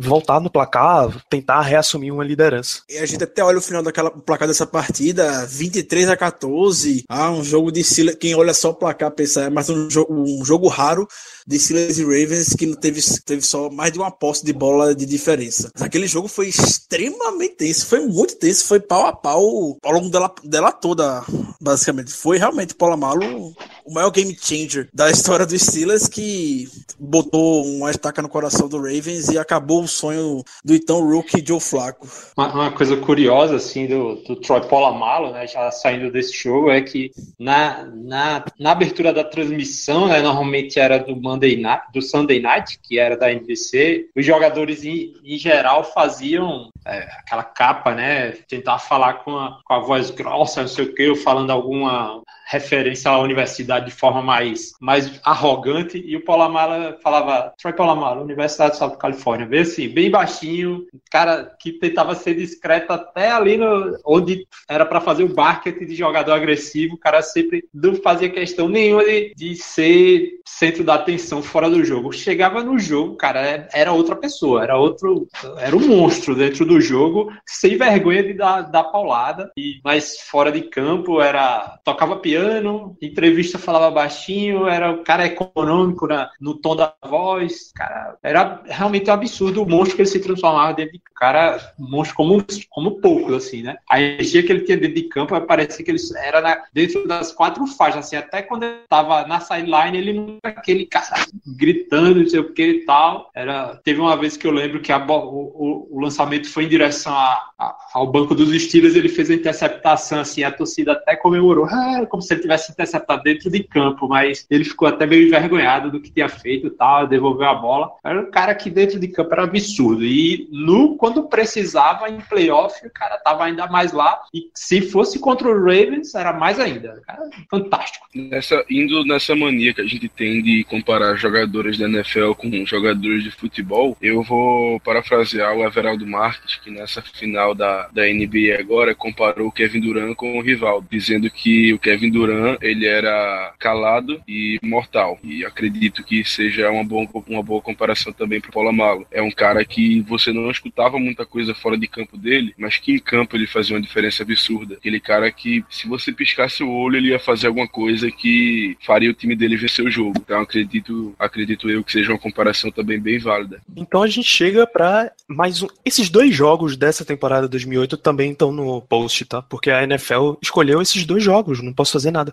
voltar no placar, tentar reassumir uma liderança. E a gente até olha o final daquela placar dessa partida, 23 a 14. Ah, um jogo de Steelers. Quem olha só o placar pensa, é mais um um jogo raro de Steelers e Ravens que teve, teve só mais de uma posse de bola de diferença. Aquele jogo foi extremamente tenso, foi muito tenso, foi pau a pau ao longo dela, dela toda, basicamente. Foi realmente Malo o maior game changer da história dos Steelers que botou uma estaca no coração do Ravens e acabou o sonho do então rookie Joe Flacco. Uma, uma coisa curiosa assim do, do Troy Polamalu, né, já saindo desse jogo, é que na, na, na abertura da transmissão, né, normalmente era do Monday Night, do Sunday Night, que era da NBC, os jogadores em, em geral faziam é, aquela capa, né, tentar falar com a, com a voz grossa, não sei o que, falando alguma referência à universidade de forma mais, mais arrogante, e o Polamala falava, Troy Polamala, Universidade do Estado da Califórnia, bem assim, bem baixinho, cara que tentava ser discreto até ali no, onde era para fazer o basket de jogador agressivo, o cara sempre não fazia questão nenhuma de, de ser centro da atenção fora do jogo. Chegava no jogo, cara, era outra pessoa, era outro, era um monstro dentro do jogo, sem vergonha de dar, dar paulada, e, mas fora de campo era, tocava piano, piano, entrevista falava baixinho, era o cara econômico na, no tom da voz, cara, era realmente um absurdo o monstro que ele se transformava dentro de cara, monstro como, como poucos, assim, né? A energia que ele tinha dentro de campo parecia que ele era na, dentro das quatro faixas, assim, até quando ele tava na sideline, ele não era aquele cara gritando, não sei o que e tal. Era, teve uma vez que eu lembro que a, o, o, o lançamento foi em direção a, a, ao banco dos Steelers, ele fez a interceptação, assim, a torcida até comemorou, ah, como se se ele tivesse interceptado dentro de campo, mas ele ficou até meio envergonhado do que tinha feito e tal, devolveu a bola. Era um cara que dentro de campo era absurdo. E no quando precisava em playoff, o cara tava ainda mais lá. E se fosse contra o Ravens, era mais ainda. Cara, fantástico. Nessa, indo nessa mania que a gente tem de comparar jogadores da NFL com jogadores de futebol, eu vou parafrasear o Everaldo Marques, que nessa final da, da NBA agora comparou o Kevin Durant com o rival, dizendo que o Kevin Durant Duran ele era calado e mortal. E acredito que seja uma boa, uma boa comparação também para o Polamalo. É um cara que você não escutava muita coisa fora de campo dele, mas que em campo ele fazia uma diferença absurda. Aquele cara que, se você piscasse o olho, ele ia fazer alguma coisa que faria o time dele vencer o jogo. Então acredito, acredito eu que seja uma comparação também bem válida. Então a gente chega para mais um. Esses dois jogos dessa temporada 2008 também estão no post, tá? Porque a NFL escolheu esses dois jogos. Não posso fazer nada.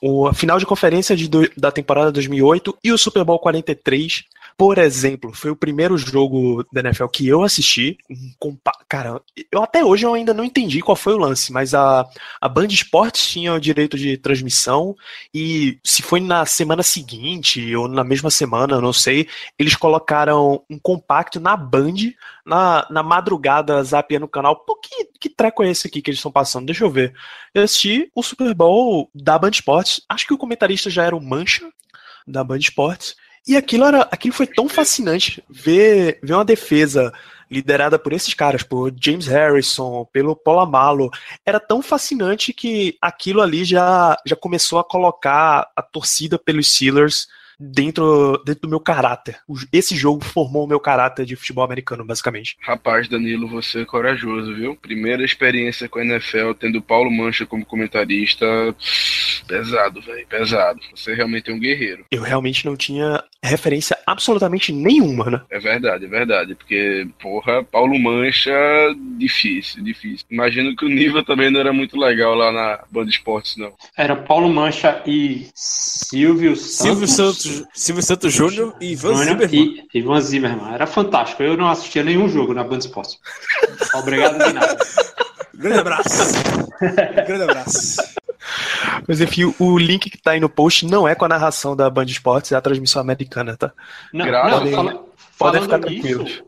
O, a final de conferência de da temporada 2008 e o Super Bowl 43 por exemplo, foi o primeiro jogo da NFL que eu assisti. Cara, eu até hoje eu ainda não entendi qual foi o lance, mas a, a Band Esportes tinha o direito de transmissão e se foi na semana seguinte ou na mesma semana, não sei, eles colocaram um compacto na Band, na, na madrugada, zapiando o canal. Pô, que, treco é esse aqui que eles estão passando? Deixa eu ver. Eu assisti o Super Bowl da Band Esportes. Acho que o comentarista já era o Mancha, da Band Esportes. E aquilo, era, aquilo foi tão fascinante ver, ver uma defesa liderada por esses caras, por James Harrison, pelo Polamalo, era tão fascinante que aquilo ali já, já começou a colocar a torcida pelos Steelers dentro, dentro do meu caráter. Esse jogo formou o meu caráter de futebol americano, basicamente. Rapaz, Danilo, você é corajoso, viu? Primeira experiência com a NFL, tendo Paulo Mancha como comentarista. Pesado, velho, pesado. Você realmente é um guerreiro. Eu realmente não tinha referência absolutamente nenhuma, né? É verdade, é verdade. Porque, porra, Paulo Mancha, difícil, difícil. Imagino que o nível também não era muito legal lá na Band Esportes, não. Era Paulo Mancha e Silvio Santos. Silvio Santos Silvio Santos Júnior e Ivan Zimmerman. E Ivan Zimmerman. Era fantástico. Eu não assistia nenhum jogo na Band Esportes. Obrigado de nada. Grande abraço. Grande abraço. Mas enfim, o link que tá aí no post não é com a narração da Band Esportes, é a transmissão americana, tá? Não, não fala, Podem ficar tranquilos.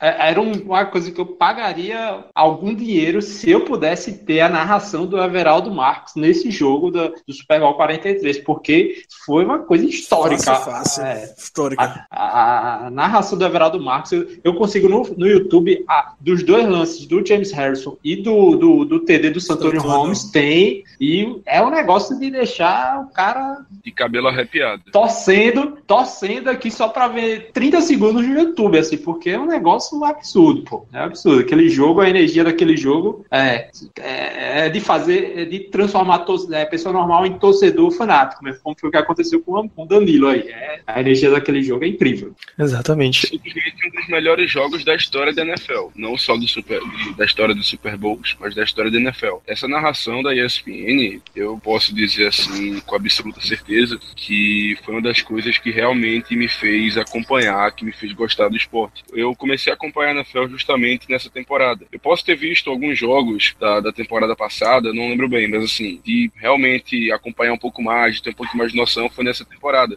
É, era uma coisa que eu pagaria algum dinheiro se eu pudesse ter a narração do Everaldo Marques nesse jogo do, do Super Bowl 43, porque foi uma coisa histórica. Fácil, fácil. É, histórica. A, a, a, narração do Everaldo Marques, eu, eu consigo no, no YouTube, a, dos dois lances do James Harrison e do, do, do TD do Santonio Holmes, tem, e é um negócio de deixar o cara. De cabelo arrepiado. Torcendo, torcendo aqui só para ver 30 segundos de no YouTube, assim, porque é um negócio absurdo, pô. É absurdo. Aquele jogo, a energia daquele jogo é, é, é de fazer, é de transformar a é, pessoa normal em torcedor fanático, mesmo como foi o que aconteceu com o Danilo aí. É, a energia daquele jogo é incrível. Exatamente. Simplesmente um dos melhores jogos da história da NFL. Não só do super, da história do Super Bowls, mas da história da NFL. Essa narração da ESPN, eu posso dizer assim, com absoluta certeza, que foi uma das coisas que realmente me fez acompanhar, que me fez gostar do esporte. Eu comecei a acompanhar a NFL justamente nessa temporada. Eu posso ter visto alguns jogos da, da temporada passada, não lembro bem, mas assim, de realmente acompanhar um pouco mais, de ter um pouco mais de noção, foi nessa temporada.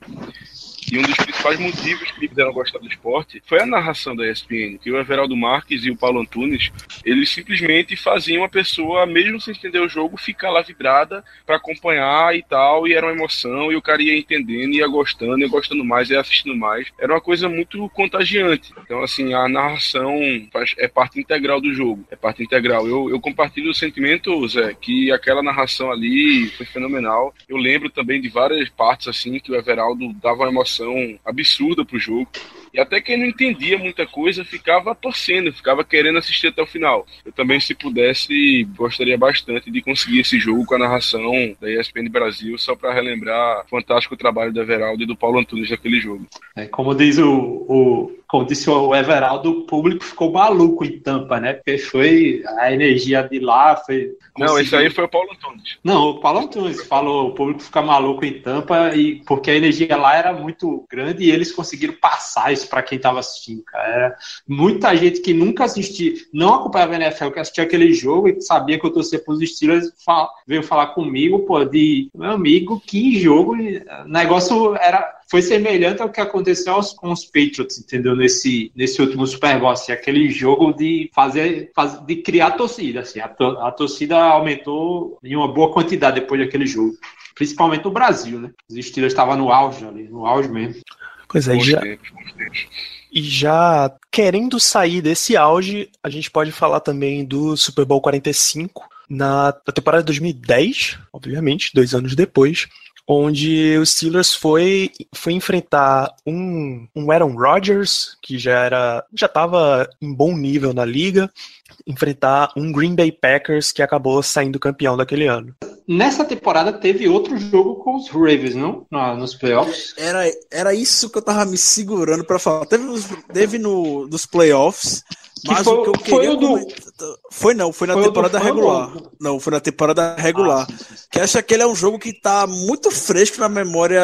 E um dos principais motivos que me fizeram gostar do esporte foi a narração da ESPN, que o Everaldo Marques e o Paulo Antunes, eles simplesmente faziam a pessoa, mesmo sem entender o jogo, ficar lá vibrada para acompanhar e tal, e era uma emoção, e o cara ia entendendo, ia gostando, ia gostando mais, ia assistindo mais. Era uma coisa muito contagiante. Então, assim, a narração faz, é parte integral do jogo, é parte integral. Eu, eu compartilho o sentimento, Zé, que aquela narração ali foi fenomenal. Eu lembro também de várias partes, assim, que o Everaldo dava uma emoção pressão absurda pro jogo. E até quem não entendia muita coisa ficava torcendo, ficava querendo assistir até o final. Eu também, se pudesse, gostaria bastante de conseguir esse jogo com a narração da ESPN Brasil, só para relembrar o fantástico trabalho do Everaldo e do Paulo Antunes naquele jogo. É, como diz o, o como disse o Everaldo, o público ficou maluco em Tampa, né? Porque foi a energia de lá, foi. Não, esse aí foi o Paulo Antunes. Não, o Paulo Antunes falou, o público fica maluco em Tampa e porque a energia lá era muito grande e eles conseguiram passar isso para quem estava assistindo, cara. Muita gente que nunca assistia, não acompanhava a NFL, que assistia aquele jogo e sabia que eu torcia para os Steelers, veio falar comigo, pô, de meu amigo, que jogo, o negócio era foi semelhante ao que aconteceu com os Patriots, entendeu? Nesse, nesse último Super Bowl, assim, aquele jogo de fazer, fazer de criar torcida, assim, a, to, a torcida aumentou em uma boa quantidade depois daquele jogo, principalmente no Brasil, né? Os Steelers estavam no auge ali, no auge mesmo. Pois é, já, e já querendo sair desse auge, a gente pode falar também do Super Bowl 45 na, na temporada de 2010, obviamente, dois anos depois, onde o Steelers foi, foi enfrentar um, um Aaron Rodgers, que já era já estava em bom nível na liga, enfrentar um Green Bay Packers que acabou saindo campeão daquele ano. Nessa temporada teve outro jogo com os Ravens, não? nos playoffs. Era, era isso que eu tava me segurando para falar. Teve, teve no, nos playoffs mas foi, o que eu queria foi, o do... foi não, foi na foi temporada regular. Não, foi na temporada regular. Ah, que acha que ele é um jogo que tá muito fresco na memória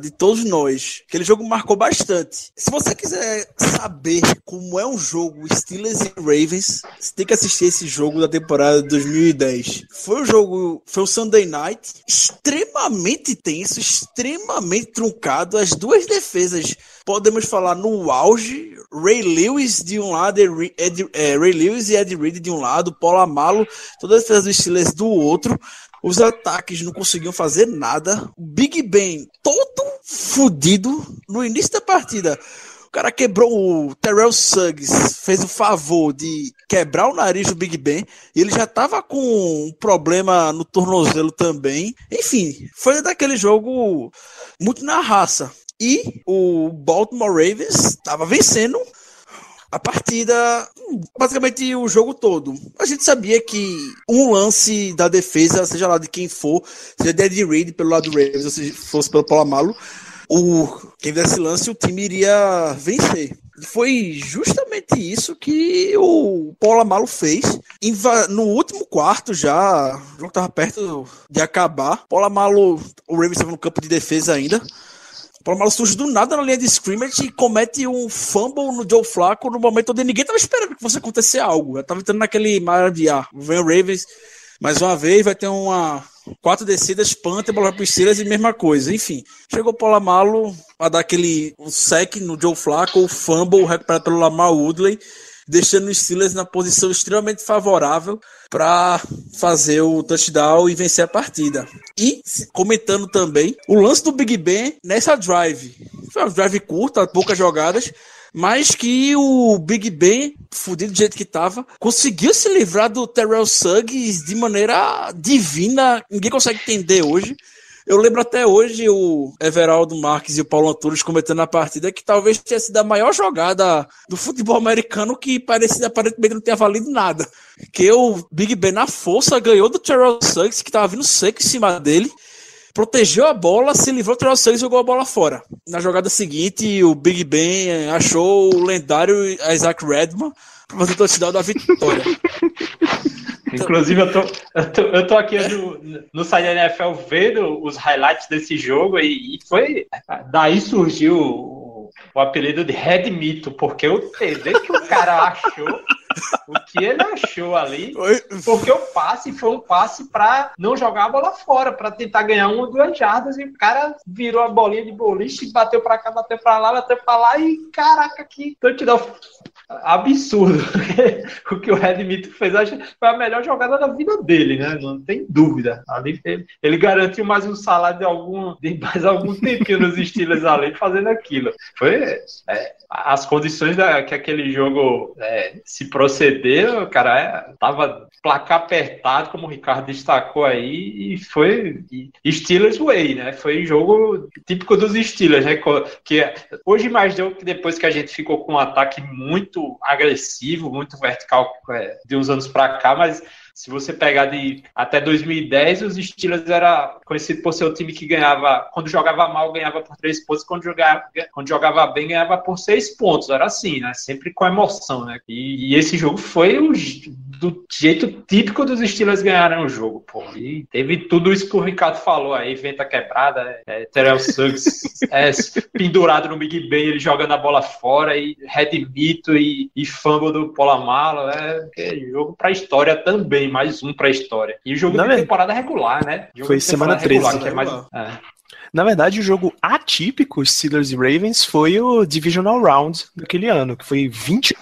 de todos nós. Aquele jogo marcou bastante. Se você quiser saber como é um jogo Steelers e Ravens, você tem que assistir esse jogo da temporada de 2010. Foi um jogo, foi um Sunday Night extremamente tenso, extremamente truncado. As duas defesas podemos falar no auge, Ray Lewis de um lado, Ed, é, Ray Lewis e Ed Reed de um lado, Paulo Amalo, toda a defesa dos Steelers do outro. Os ataques não conseguiam fazer nada. O Big Ben todo fudido no início da partida. O cara quebrou o Terrell Suggs, fez o favor de quebrar o nariz do Big Ben. E ele já tava com um problema no tornozelo também. Enfim, foi daquele jogo muito na raça. E o Baltimore Ravens estava vencendo a partida, basicamente o jogo todo. A gente sabia que um lance da defesa, seja lá de quem for, seja de Eddie Reed pelo lado do Ravens, ou se fosse pelo Palomalo, o quem desse lance o time iria vencer. Foi justamente isso que o Paulo Amalo fez. No último quarto já, o jogo estava perto de acabar. Paulo Amalo, o Ravens estava no campo de defesa ainda. Palomalo surge do nada na linha de scrimmage e comete um fumble no Joe Flacco no momento onde ninguém estava esperando que fosse acontecer algo. Eu tava entrando naquele mar de ah, vem o Ravens mais uma vez, vai ter uma quatro descidas, punter, bola para Steelers e mesma coisa. Enfim, chegou o Polamalo a dar aquele um sec no Joe Flacco, o fumble recuperado pelo Lamar Woodley deixando os Steelers na posição extremamente favorável para fazer o touchdown e vencer a partida. E comentando também o lance do Big Ben nessa drive. Foi uma drive curta, poucas jogadas, mas que o Big Ben, fudido do jeito que tava, conseguiu se livrar do Terrell Suggs de maneira divina. Ninguém consegue entender hoje. Eu lembro até hoje o Everaldo Marques e o Paulo Antunes comentando na partida que talvez tenha sido a maior jogada do futebol americano que parecia aparentemente não tinha valido nada. Que o Big Ben na força ganhou do Terrell Suggs, que tava vindo seco em cima dele protegeu a bola, se livrou do Terrell e jogou a bola fora. Na jogada seguinte, o Big Ben achou o lendário Isaac Redman para fazer o touchdown da vitória. Inclusive, eu tô, eu tô, eu tô aqui no, no site da NFL vendo os highlights desse jogo e, e foi. Daí surgiu o, o apelido de Red Mito, porque o TD que o cara achou o que ele achou ali, porque o passe foi um passe para não jogar a bola fora, para tentar ganhar uma ou duas jardas, e o cara virou a bolinha de boliche, bateu para cá, bateu para lá, bateu para lá, e caraca, que touchdown absurdo. o que o Red Mito fez foi a melhor jogada da vida dele, né? Não tem dúvida. Ali ele, ele garantiu mais um salário de algum de mais algum tempinho nos estilos ali fazendo aquilo. Foi é, as condições da, que aquele jogo é, se procedeu, cara, é, tava placar apertado, como o Ricardo destacou aí, e foi Steelers Way, né? Foi jogo típico dos Steelers, né? Que hoje mais deu que depois que a gente ficou com um ataque muito agressivo, muito vertical é, de uns anos para cá, mas se você pegar de até 2010, os Steelers era conhecido por ser o time que ganhava, quando jogava mal, ganhava por três pontos, quando jogava, quando jogava bem, ganhava por seis pontos. Era assim, né? Sempre com emoção, né? E, e esse jogo foi o, do jeito típico dos Steelers ganharem o jogo, pô. E teve tudo isso que o Ricardo falou aí, venta quebrada, é, Terrell Suggs é, pendurado no Big Ben, ele jogando a bola fora, e Red Mito e, e fumble do Polamalo, é, é jogo pra história também mais um pra história. E o jogo de temporada regular, né? Jogo foi semana 13. Regular, que é mais, é. Na verdade, o jogo atípico Steelers e Ravens foi o Divisional Round daquele ano, que foi 20,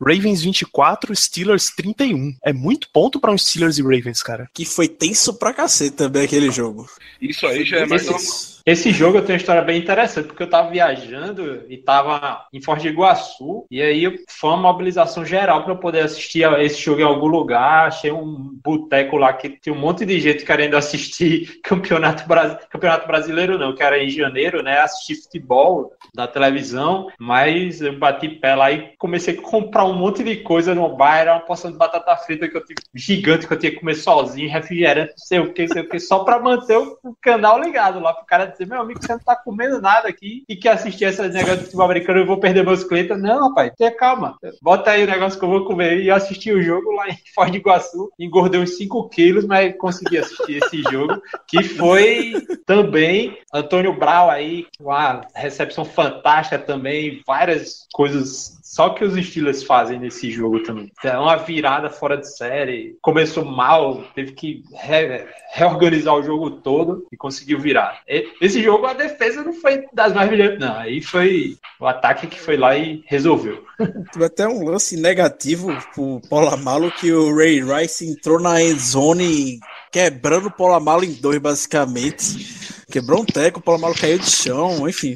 Ravens 24, Steelers 31. É muito ponto para um Steelers e Ravens, cara. Que foi tenso pra cacete também aquele jogo. Isso aí já é mais normal. Esse jogo eu tenho uma história bem interessante, porque eu tava viajando e tava em Foz do Iguaçu, e aí foi uma mobilização geral para eu poder assistir esse jogo em algum lugar. Achei um boteco lá que tinha um monte de gente querendo assistir Campeonato, Bras... Campeonato Brasileiro, não, que era em janeiro, né? Assistir futebol da televisão, mas eu bati pé lá e comecei a comprar um monte de coisa no bar, era uma porção de batata frita que eu tive, gigante que eu tinha que comer sozinho, refrigerante, não sei o que, sei o que, só para manter o canal ligado lá pro cara dizer, meu amigo, você não tá comendo nada aqui e quer assistir essa negócio de futebol americano, eu vou perder meus clientes. Não, rapaz, tenha calma. Bota aí o negócio que eu vou comer. E assisti o jogo lá em Foz do Iguaçu, engordei uns 5 quilos, mas consegui assistir esse jogo, que foi também Antônio Brau aí, uma recepção fantástica também, várias coisas só que os Steelers fazem nesse jogo também. É uma virada fora de série. Começou mal, teve que re reorganizar o jogo todo e conseguiu virar. Esse jogo a defesa não foi das mais brilhantes, não. Aí foi o ataque que foi lá e resolveu. Teve até um lance negativo pro Polamalo que o Ray Rice entrou na end zone quebrando o Polamalo em dois, basicamente. Quebrou um teco, o Polamalo caiu de chão, enfim.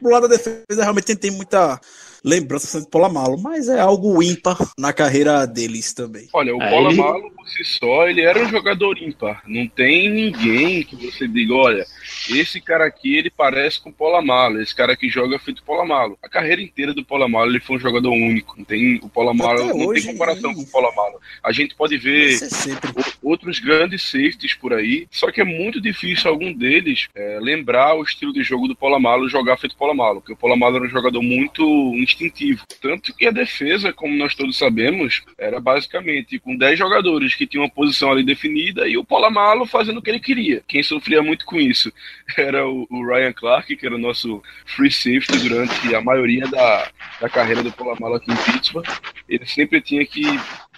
Pro lado da defesa realmente tem muita lembrança de Polamalo, mas é algo ímpar na carreira deles também. Olha, o é, Polamalo si só, ele era um jogador ímpar. Não tem ninguém que você diga, olha, esse cara aqui ele parece com o Polamalo, esse cara que joga feito Polamalo. A carreira inteira do Polamalo ele foi um jogador único. Não tem o Polamalo, não tem comparação com o Polamalo. A gente pode ver outros grandes safeties por aí, só que é muito difícil algum deles é, lembrar o estilo de jogo do Polamalo jogar feito Polamalo, porque o Polamalo era um jogador muito instintivo. Tanto que a defesa, como nós todos sabemos, era basicamente com 10 jogadores que tinham uma posição ali definida e o Polamalo fazendo o que ele queria. Quem sofria muito com isso era o, o Ryan Clark, que era o nosso free safety durante a maioria da, da carreira do Polamalo aqui em Pittsburgh. Ele sempre tinha que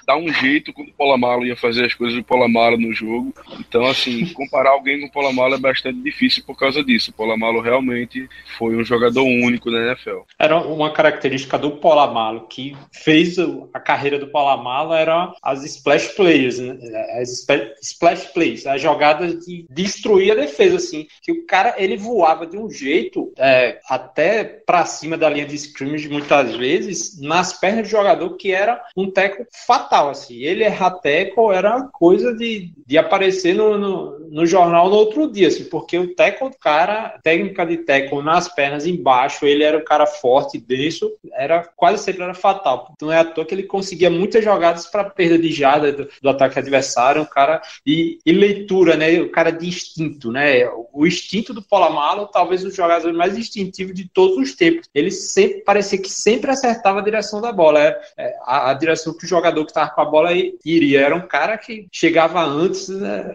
dar um jeito quando o Polamalo ia fazer as coisas do Polamalo no jogo. Então, assim, comparar alguém com o Polamalo é bastante difícil por causa disso. O Polamalo realmente foi um jogador único na NFL. Era uma característica do Polamalo que fez a carreira do Polamalo era as splash plays, né? as splash plays, as jogadas de destruir a defesa, assim, que o cara ele voava de um jeito é, até para cima da linha de scrimmage muitas vezes nas pernas do jogador que era um teco fatal fatal, assim. Ele errar teco era coisa de, de aparecer no, no, no, jornal no outro dia, assim, porque o teco do cara, técnica de teco nas pernas embaixo, ele era um cara forte, denso, era quase sempre era fatal. Então é à toa que ele conseguia muitas jogadas para perda de jada do, do, ataque adversário, um cara e, e, leitura, né? O cara de instinto, né? O instinto do Polamalo, talvez o jogador mais instintivo de todos os tempos. Ele sempre parecia que sempre acertava a direção da bola, é, é a, a, direção que o jogador que estava com a bola iria. Era um cara que chegava antes, né?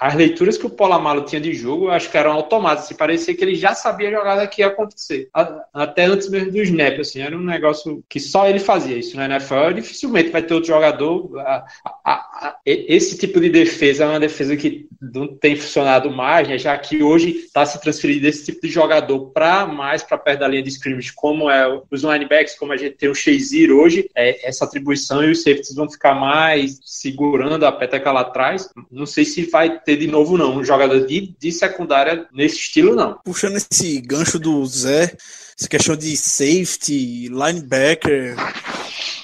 as leituras que o Polamalo tinha de jogo, eu acho que eram automáticas. Assim, parecia que ele já sabia a jogada que ia acontecer, a, até antes mesmo do snap, assim, era um negócio que só ele fazia isso, né? NFL dificilmente vai ter outro jogador. A, a, esse tipo de defesa é uma defesa que não tem funcionado mais, né? já que hoje está se transferindo esse tipo de jogador para mais para perto da linha de scrimmage, como é os linebacks, como a gente tem o Shazier hoje, é, essa atribuição e os safeties vão ficar mais segurando a peteca lá atrás. Não sei se vai ter de novo, não, um jogador de, de secundária nesse estilo, não. Puxando esse gancho do Zé, essa questão de safety, linebacker.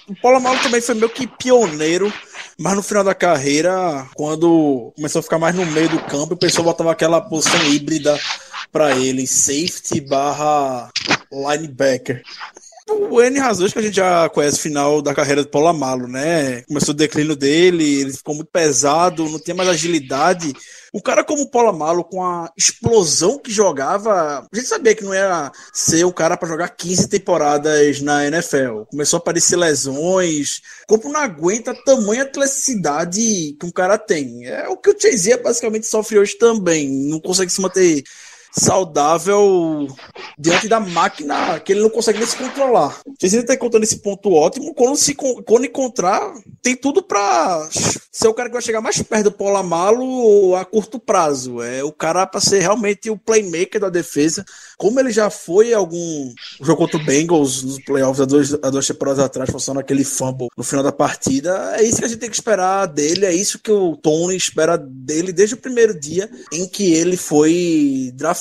O Paulo Malo também foi meio que pioneiro mas no final da carreira, quando começou a ficar mais no meio do campo, o pessoal botava aquela posição híbrida para ele, safety barra linebacker. O N razões que a gente já conhece o final da carreira do Paulo Amalo, né? Começou o declínio dele, ele ficou muito pesado, não tinha mais agilidade. Um cara como o Paulo Amalo, com a explosão que jogava, a gente sabia que não ia ser o cara para jogar 15 temporadas na NFL. Começou a aparecer lesões. O corpo não aguenta tamanha atleticidade que um cara tem. É o que o Chase basicamente sofre hoje também. Não consegue se manter saudável diante da máquina que ele não consegue nem se controlar. Vocês está encontrando esse ponto ótimo. Quando, se, quando encontrar, tem tudo para ser o cara que vai chegar mais perto do Polamalo a curto prazo. É o cara para ser realmente o playmaker da defesa, como ele já foi algum jogo contra o Bengals nos playoffs há duas, há duas temporadas atrás, forçando aquele fumble no final da partida. É isso que a gente tem que esperar dele, é isso que o Tony espera dele desde o primeiro dia em que ele foi draftado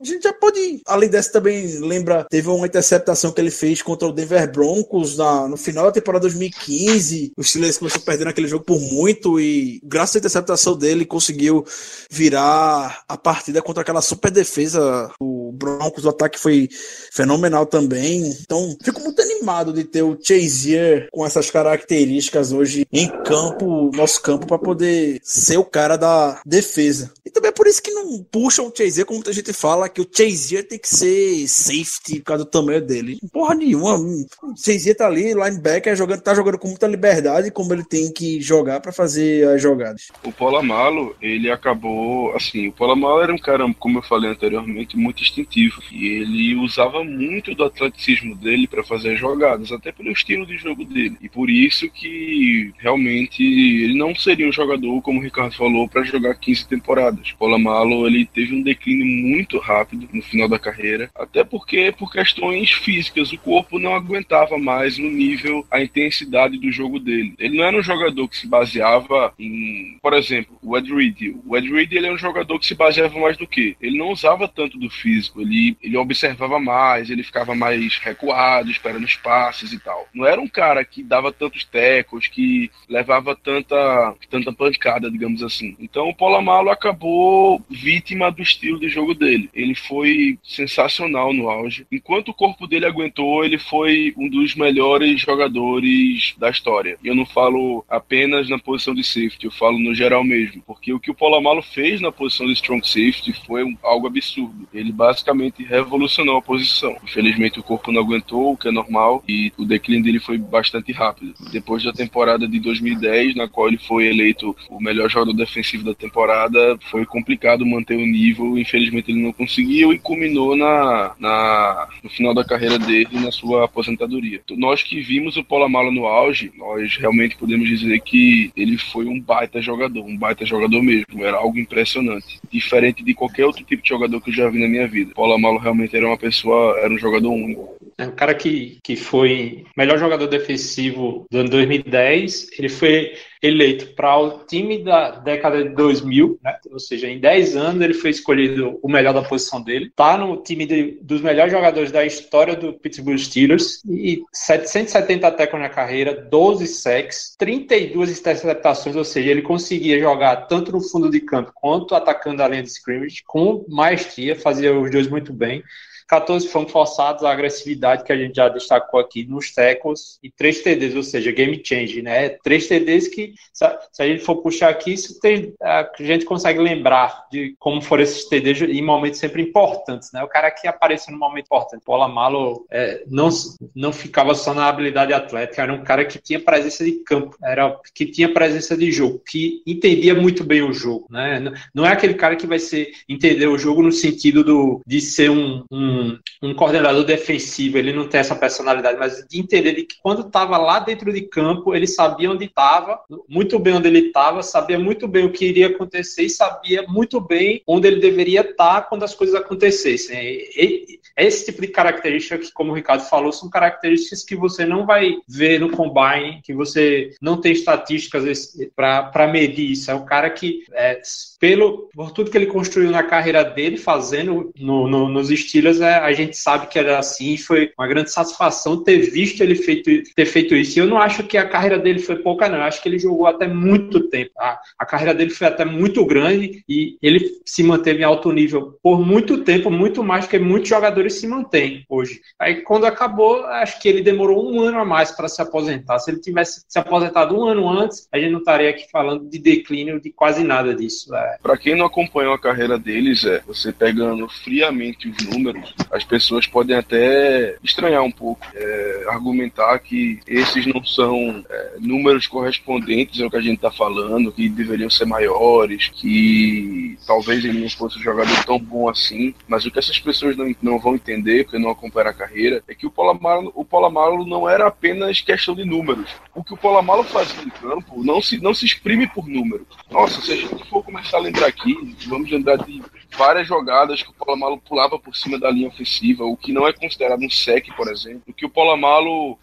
A gente já pode, além dessa também lembra, teve uma interceptação que ele fez contra o Denver Broncos na, no final da temporada 2015. O Steelers começou perdendo aquele jogo por muito e graças à interceptação dele conseguiu virar a partida contra aquela super defesa. O Broncos, o ataque foi fenomenal também. Então, fico muito animado de ter o Chazier com essas características hoje em campo, nosso campo, para poder ser o cara da defesa. E também é por isso que não puxam o Chazier como gente fala que o Chazier tem que ser safety por causa do tamanho dele. Porra nenhuma. O Chazier tá ali, linebacker, jogando, tá jogando com muita liberdade, como ele tem que jogar para fazer as jogadas. O Polamalo, ele acabou, assim, o Polamalo era um cara, como eu falei anteriormente, muito instintivo. E ele usava muito do atleticismo dele para fazer as jogadas, até pelo estilo de jogo dele. E por isso que realmente ele não seria um jogador, como o Ricardo falou, para jogar 15 temporadas. O Polamalo, ele teve um declínio muito rápido no final da carreira, até porque por questões físicas o corpo não aguentava mais no nível, a intensidade do jogo dele. Ele não era um jogador que se baseava em, por exemplo, o Ed Reed. O Ed Reed ele é um jogador que se baseava mais do que ele não usava tanto do físico, ele ele observava mais, ele ficava mais recuado, esperando os passes e tal. Não era um cara que dava tantos tecos, que levava tanta tanta pancada, digamos assim. Então o Polamalo acabou vítima do estilo de jogo dele. Ele foi sensacional no auge. Enquanto o corpo dele aguentou, ele foi um dos melhores jogadores da história. E eu não falo apenas na posição de safety, eu falo no geral mesmo. Porque o que o Polamalo fez na posição de strong safety foi um, algo absurdo. Ele basicamente revolucionou a posição. Infelizmente o corpo não aguentou, o que é normal, e o declínio dele foi bastante rápido. Depois da temporada de 2010, na qual ele foi eleito o melhor jogador defensivo da temporada, foi complicado manter o nível, infelizmente infelizmente ele não conseguiu e culminou na, na, no final da carreira dele na sua aposentadoria. Então, nós que vimos o Polamalo no auge, nós realmente podemos dizer que ele foi um baita jogador, um baita jogador mesmo, era algo impressionante, diferente de qualquer outro tipo de jogador que eu já vi na minha vida. Polamalo realmente era uma pessoa, era um jogador único. É um cara que, que foi melhor jogador defensivo do ano 2010, ele foi eleito para o time da década de 2000, né? ou seja, em 10 anos ele foi escolhido o melhor da posição dele. Tá no time de, dos melhores jogadores da história do Pittsburgh Steelers e 770 tackles na carreira, 12 sacks, 32 interceptações, ou seja, ele conseguia jogar tanto no fundo de campo quanto atacando a linha de scrimmage com maestria, fazia os dois muito bem. 14 foram forçados, a agressividade que a gente já destacou aqui nos tackles e 3 TDs, ou seja, game change, né? 3 TDs que, se a gente for puxar aqui, tem, a gente consegue lembrar de como foram esses TDs em momentos sempre importantes, né? O cara que apareceu no momento importante. Paula Malo é, não, não ficava só na habilidade atlética, era um cara que tinha presença de campo, era que tinha presença de jogo, que entendia muito bem o jogo, né? Não é aquele cara que vai ser entender o jogo no sentido do, de ser um, um um, coordenador defensivo, ele não tem essa personalidade, mas de entender de que quando estava lá dentro de campo, ele sabia onde estava, muito bem onde ele estava, sabia muito bem o que iria acontecer e sabia muito bem onde ele deveria estar quando as coisas acontecessem. E, esse tipo de característica que, como o Ricardo falou, são características que você não vai ver no combine, que você não tem estatísticas para medir isso. É o cara que, é, pelo, por tudo que ele construiu na carreira dele, fazendo no, no, nos Steelers, é, a gente sabe que era assim. Foi uma grande satisfação ter visto ele feito, ter feito isso. E eu não acho que a carreira dele foi pouca, não. Eu acho que ele jogou até muito tempo. A, a carreira dele foi até muito grande e ele se manteve em alto nível por muito tempo, muito mais do que muitos jogadores se mantém hoje. Aí quando acabou, acho que ele demorou um ano a mais para se aposentar. Se ele tivesse se aposentado um ano antes, a gente não estaria aqui falando de declínio de quase nada disso. É. Para quem não acompanhou a carreira deles, é você pegando friamente os números, as pessoas podem até estranhar um pouco, é, argumentar que esses não são é, números correspondentes ao que a gente está falando, que deveriam ser maiores, que talvez ele não fosse um jogador tão bom assim, mas o que essas pessoas não, não vão entender, porque não acompanham a carreira, é que o Polamalo, o Polamalo não era apenas questão de números. O que o Polamalo fazia em campo não se, não se exprime por número. Nossa, se a gente for começar lembrar aqui, vamos lembrar de várias jogadas que o Polamalo pulava por cima da linha ofensiva, o que não é considerado um sec, por exemplo, o que o Polamalo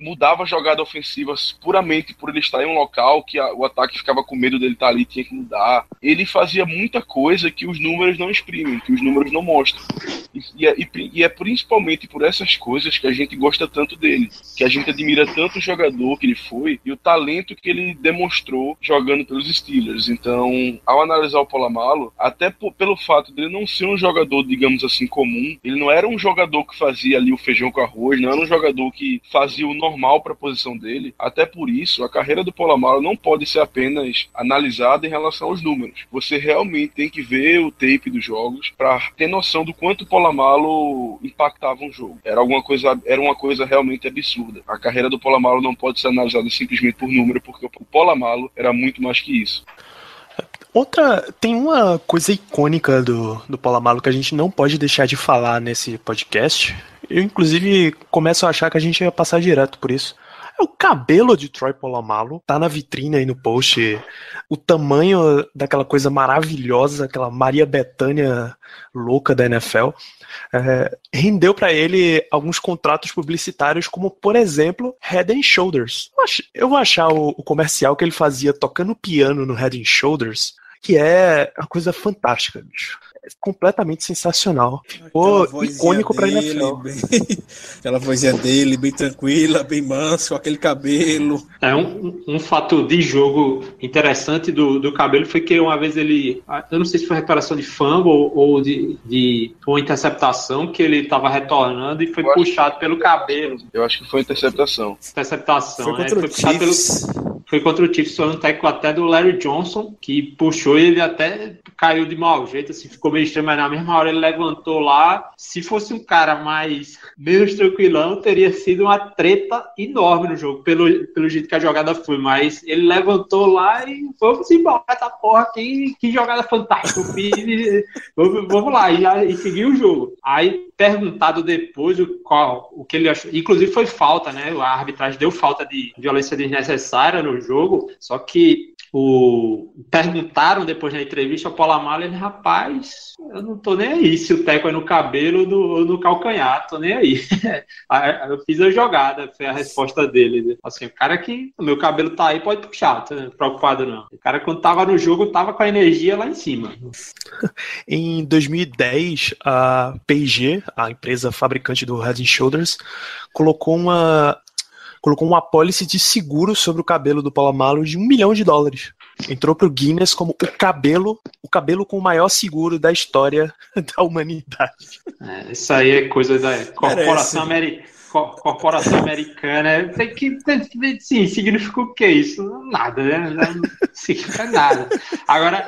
mudava a jogada ofensiva puramente por ele estar em um local que a, o ataque ficava com medo dele estar ali, tinha que mudar. Ele fazia muita coisa que os números não exprimem, que os números não mostram. E, e, é, e, é principalmente por essas coisas que a gente gosta tanto dele, que a gente admira tanto o jogador que ele foi e o talento que ele demonstrou jogando pelos Steelers. Então, ao analisar o Polamalo, até pelo fato dele não ser um jogador, digamos assim, comum, ele não era um jogador que fazia ali o feijão com arroz, não era um jogador que fazia o normal para a posição dele. Até por isso, a carreira do Polamalo não pode ser apenas analisada em relação aos números. Você realmente tem que ver o tape dos jogos para ter noção do quanto o Polamalo impactava um jogo. Era alguma coisa, era uma coisa realmente absurda. A carreira do Polamalo não pode ser analisada simplesmente por número, porque o Polamalo era muito mais que isso. Outra. Tem uma coisa icônica do, do Polamalo que a gente não pode deixar de falar nesse podcast, eu, inclusive, começo a achar que a gente ia passar direto por isso. O cabelo de Troy Polamalu, tá na vitrine aí no post. O tamanho daquela coisa maravilhosa, aquela Maria Bethânia louca da NFL, é, rendeu para ele alguns contratos publicitários, como por exemplo Head and Shoulders. Eu vou achar o, o comercial que ele fazia tocando piano no Head and Shoulders, que é uma coisa fantástica, bicho completamente sensacional. Ficou icônico pra NFL. Bem... aquela vozinha dele, bem tranquila, bem manso, com aquele cabelo. É um, um fato de jogo interessante do, do cabelo foi que uma vez ele. Eu não sei se foi reparação de fumble ou, ou de, de uma interceptação que ele estava retornando e foi eu puxado pelo cabelo. Eu acho que foi interceptação. Interceptação, foi né? foi Chiefs. Pelo, foi contra o Chiefs, foi um técnico até do Larry Johnson, que puxou ele até caiu de mau jeito, assim, ficou meio estranho, mas na mesma hora ele levantou lá. Se fosse um cara mais menos tranquilão, teria sido uma treta enorme no jogo, pelo, pelo jeito que a jogada foi. Mas ele levantou lá e vamos embora, essa porra aqui, que jogada fantástica. vamos, vamos lá, e, e seguiu o jogo. Aí, perguntado depois o, qual, o que ele achou, inclusive foi falta, né? A arbitragem deu falta de violência desnecessária no jogo, só que o, perguntaram depois na entrevista ao Polamalo, ele, rapaz, eu não tô nem aí se o teco é no cabelo ou no, no calcanhar, tô nem aí. eu fiz a jogada, foi a resposta dele. Assim, o cara que o meu cabelo tá aí, pode puxar, tô preocupado não. O cara quando tava no jogo, tava com a energia lá em cima. em 2010, a P&G, a empresa fabricante do Head Shoulders, colocou uma colocou uma apólice de seguro sobre o cabelo do Palomalo de um milhão de dólares. Entrou pro Guinness como o cabelo, o cabelo com o maior seguro da história da humanidade. É, isso aí é coisa da corporação americana corporação americana tem que sim significa o que isso nada né? Não significa nada. Agora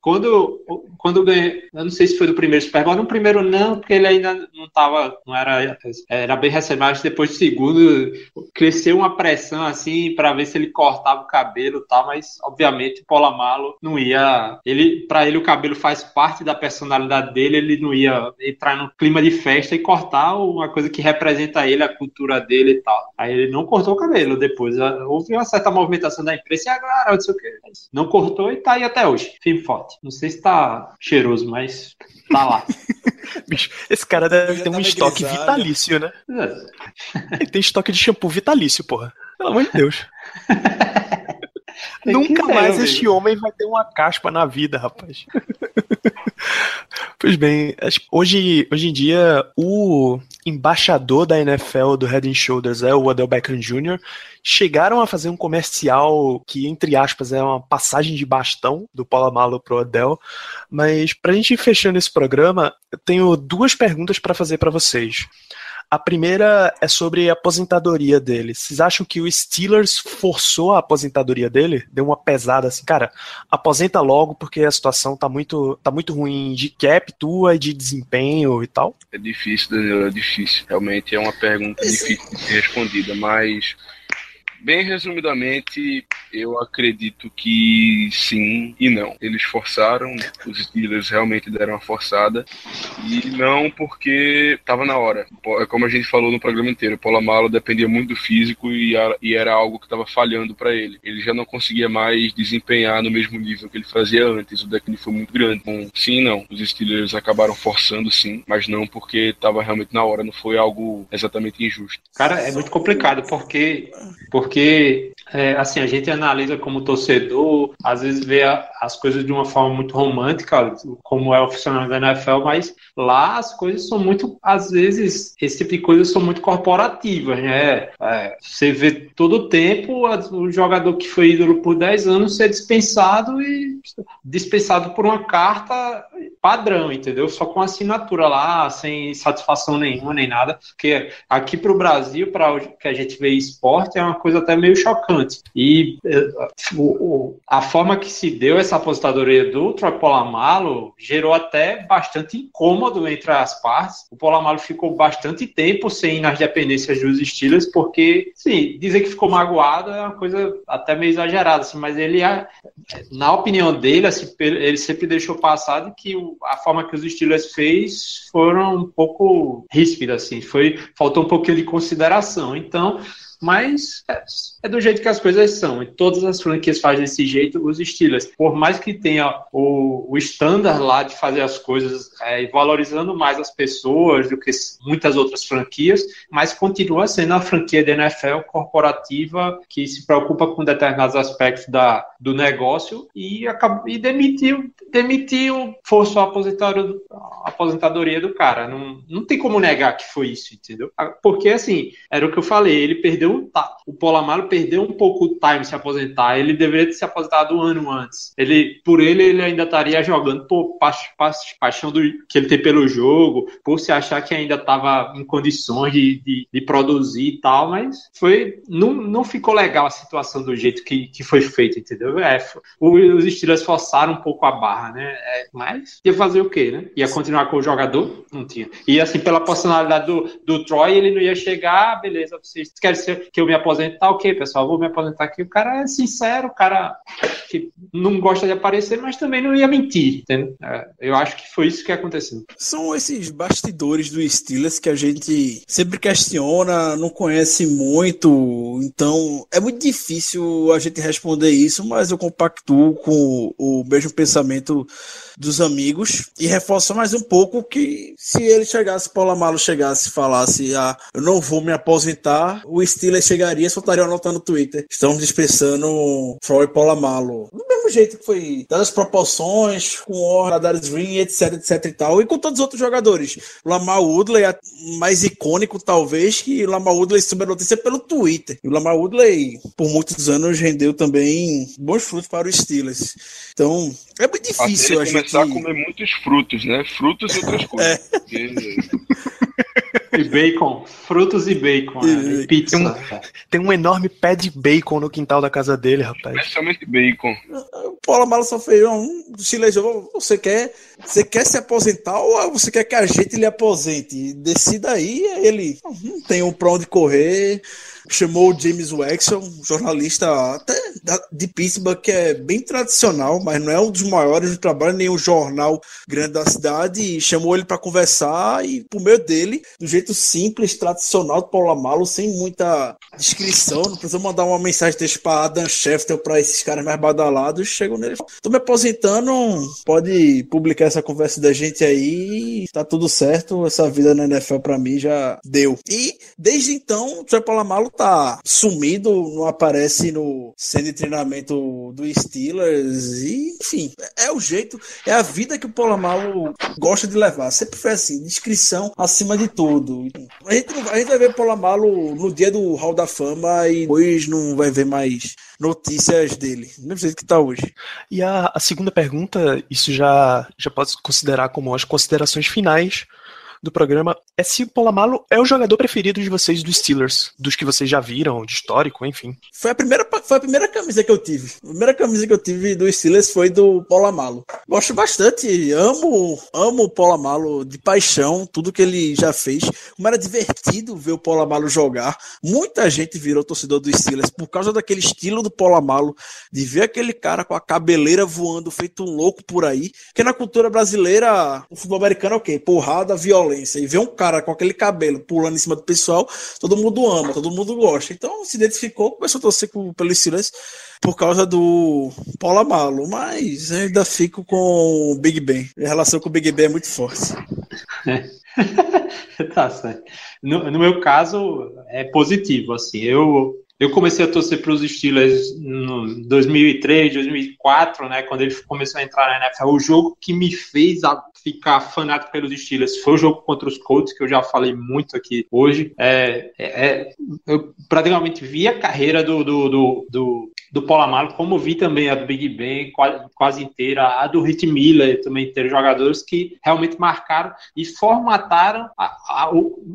quando quando ganhei eu não sei se foi do primeiro Super Bowl no primeiro não porque ele ainda não tava não era era bem recebido mas depois do segundo cresceu uma pressão assim para ver se ele cortava o cabelo tal mas obviamente o Polamalo não ia ele para ele o cabelo faz parte da personalidade dele ele não ia entrar no clima de festa e cortar uma coisa que representa representa ele, a cultura dele e tal. Aí ele não cortou o cabelo depois. Houve uma certa movimentação da imprensa e agora, não sei o que. Não cortou e tá aí até hoje. Firme forte. Não sei se tá cheiroso, mas tá lá. Bicho, esse cara deve ter um estoque grisado. vitalício, né? É. Ele tem estoque de shampoo vitalício, porra. Pelo amor de Deus. Nunca mais este homem vai ter uma caspa na vida, rapaz. pois bem, hoje, hoje em dia, o embaixador da NFL do Head and Shoulders é o Odell Beckham Jr. Chegaram a fazer um comercial que, entre aspas, é uma passagem de bastão do Malo pro Odell. Mas, pra gente ir fechando esse programa, eu tenho duas perguntas para fazer para vocês. A primeira é sobre a aposentadoria dele. Vocês acham que o Steelers forçou a aposentadoria dele? Deu uma pesada assim, cara, aposenta logo porque a situação tá muito, tá muito ruim de cap tua e de desempenho e tal? É difícil, Daniel, é difícil. Realmente é uma pergunta difícil de ser respondida, mas Bem resumidamente, eu acredito que sim e não. Eles forçaram, os Steelers realmente deram uma forçada, e não porque estava na hora. É como a gente falou no programa inteiro, o Polamalo dependia muito do físico e, era algo que estava falhando para ele. Ele já não conseguia mais desempenhar no mesmo nível que ele fazia antes, o declínio foi muito grande. Então, sim e não. Os Steelers acabaram forçando sim, mas não porque estava realmente na hora, não foi algo exatamente injusto. Cara, é muito complicado porque, porque porque é, assim a gente analisa como torcedor, às vezes vê a, as coisas de uma forma muito romântica, como é o funcionamento da NFL, mas lá as coisas são muito, às vezes, esse tipo de coisas são muito corporativas, né? É, você vê todo o tempo o jogador que foi ídolo por 10 anos ser dispensado e dispensado por uma carta padrão, entendeu? Só com assinatura lá, sem satisfação nenhuma nem nada, porque aqui para o Brasil, para que a gente vê esporte, é uma coisa até meio chocante. E eh, o, a forma que se deu essa aposentadoria do Troy Polamalo gerou até bastante incômodo entre as partes. O Polamalo ficou bastante tempo sem ir nas dependências dos Steelers, porque, sim, dizer que ficou magoado é uma coisa até meio exagerada, assim, mas ele, na opinião dele, assim, ele sempre deixou passado que a forma que os Steelers fez foram um pouco ríspidas, assim, foi, faltou um pouquinho de consideração. Então, mas é, é, do jeito que as coisas são. E todas as franquias fazem desse jeito, os Steelers. Por mais que tenha o, o standard lá de fazer as coisas é, valorizando mais as pessoas do que muitas outras franquias, mas continua sendo a franquia da NFL corporativa que se preocupa com determinados aspectos da, do negócio e, acabou, e demitiu, demitiu, forçou a aposentadoria, a aposentadoria do cara. Não, não tem como negar que foi isso, entendeu? Porque, assim, era o que eu falei, ele perdeu perdeu um o Polamaro perdeu um pouco o time se aposentar. Ele deveria ter se aposentado um ano antes. Ele, por ele, ele ainda estaria jogando por pa, pa, paixão do, que ele tem pelo jogo, por se achar que ainda estava em condições de, de, de, produzir e tal, mas foi não, não ficou legal a situação do jeito que, que foi feito, entendeu? É, os Steelers forçaram um pouco a barra, né? É, mas ia fazer o quê, né? Ia continuar continuar com o jogador? Não tinha. E assim, pela personalidade do, do Troy, ele não ia chegar, ah, beleza, vocês querem ser que eu me aposente? Tá ok, pessoal, vou me aposentar aqui. O cara é sincero, o cara que não gosta de aparecer, mas também não ia mentir, entendeu? É, eu acho que foi isso que aconteceu. São esses bastidores do Steelers que a gente sempre questiona, não conhece muito, então é muito difícil a gente responder isso, mas eu compactuo com o mesmo pensamento dos amigos e reforça mais um pouco que se ele chegasse, Paulo Amalo chegasse e falasse, ah, eu não vou me aposentar, o Steelers chegaria e soltaria uma nota no Twitter. Estamos dispensando Troy e Paulo Amalo. Do mesmo jeito que foi, dadas as proporções, com o Darius Green, etc, etc e tal, e com todos os outros jogadores. Lamar Woodley é mais icônico, talvez, que Lamar Woodley soube a notícia pelo Twitter. E o Lamar Woodley, por muitos anos, rendeu também bons frutos para os Steelers. Então, é muito difícil a gente começar a comer muitos frutos, né? Frutos e outras coisas. É. Porque... E bacon, frutos e bacon, e, né? e pizza. Tem um, tem um, enorme pé de bacon no quintal da casa dele, rapaz. Especialmente bacon. O Paulo Amaro só fez um silêncio. Você quer, você quer se aposentar ou você quer que a gente lhe aposente? Decida aí, ele não tem um pra onde correr chamou o James Wexel, jornalista até de Pittsburgh, que é bem tradicional, mas não é um dos maiores do trabalho, nem um jornal grande da cidade, e chamou ele para conversar e, por meio dele, do jeito simples, tradicional do Paulo Amalo, sem muita descrição, não precisa mandar uma mensagem desse para Adam Schefter para esses caras mais badalados, chegou nele tô me aposentando, pode publicar essa conversa da gente aí, tá tudo certo, essa vida na NFL para mim já deu. E, desde então, o Paulo Amalo tá sumido, não aparece no centro de treinamento do Steelers. E, enfim, é o jeito, é a vida que o Polamalu gosta de levar. Sempre foi assim, descrição acima de tudo. A gente, a gente vai ver o Polamalu no dia do Hall da Fama e depois não vai ver mais notícias dele. Do mesmo jeito que tá hoje. E a, a segunda pergunta, isso já, já pode considerar como as considerações finais do programa é se o Polamalo é o jogador preferido de vocês dos Steelers, dos que vocês já viram, de histórico, enfim. Foi a primeira, foi a primeira camisa que eu tive. A primeira camisa que eu tive dos Steelers foi do Polamalo. Gosto bastante, amo, amo o Polamalo de paixão, tudo que ele já fez. Como era divertido ver o Polamalo jogar. Muita gente virou torcedor dos Steelers por causa daquele estilo do Polamalo, de ver aquele cara com a cabeleira voando feito um louco por aí. Porque na cultura brasileira, o futebol americano é o quê? Porrada, violência violência e ver um cara com aquele cabelo pulando em cima do pessoal, todo mundo ama, todo mundo gosta. Então se identificou, começou a torcer pelo Steelers por causa do Paulo Amalo, mas ainda fico com o Big Ben. A relação com o Big Ben é muito forte. tá certo. No, no, meu caso, é positivo, assim, eu eu comecei a torcer para os Steelers em 2003, 2004, né, quando ele começou a entrar na NFL. O jogo que me fez ficar fanático pelos Steelers foi o jogo contra os Colts, que eu já falei muito aqui hoje. É, é, é eu praticamente vi a carreira do, do, do, do do Polamalo, como vi também a do Big Ben quase, inteira, a do Hit Miller também ter jogadores que realmente marcaram e formataram, a, a,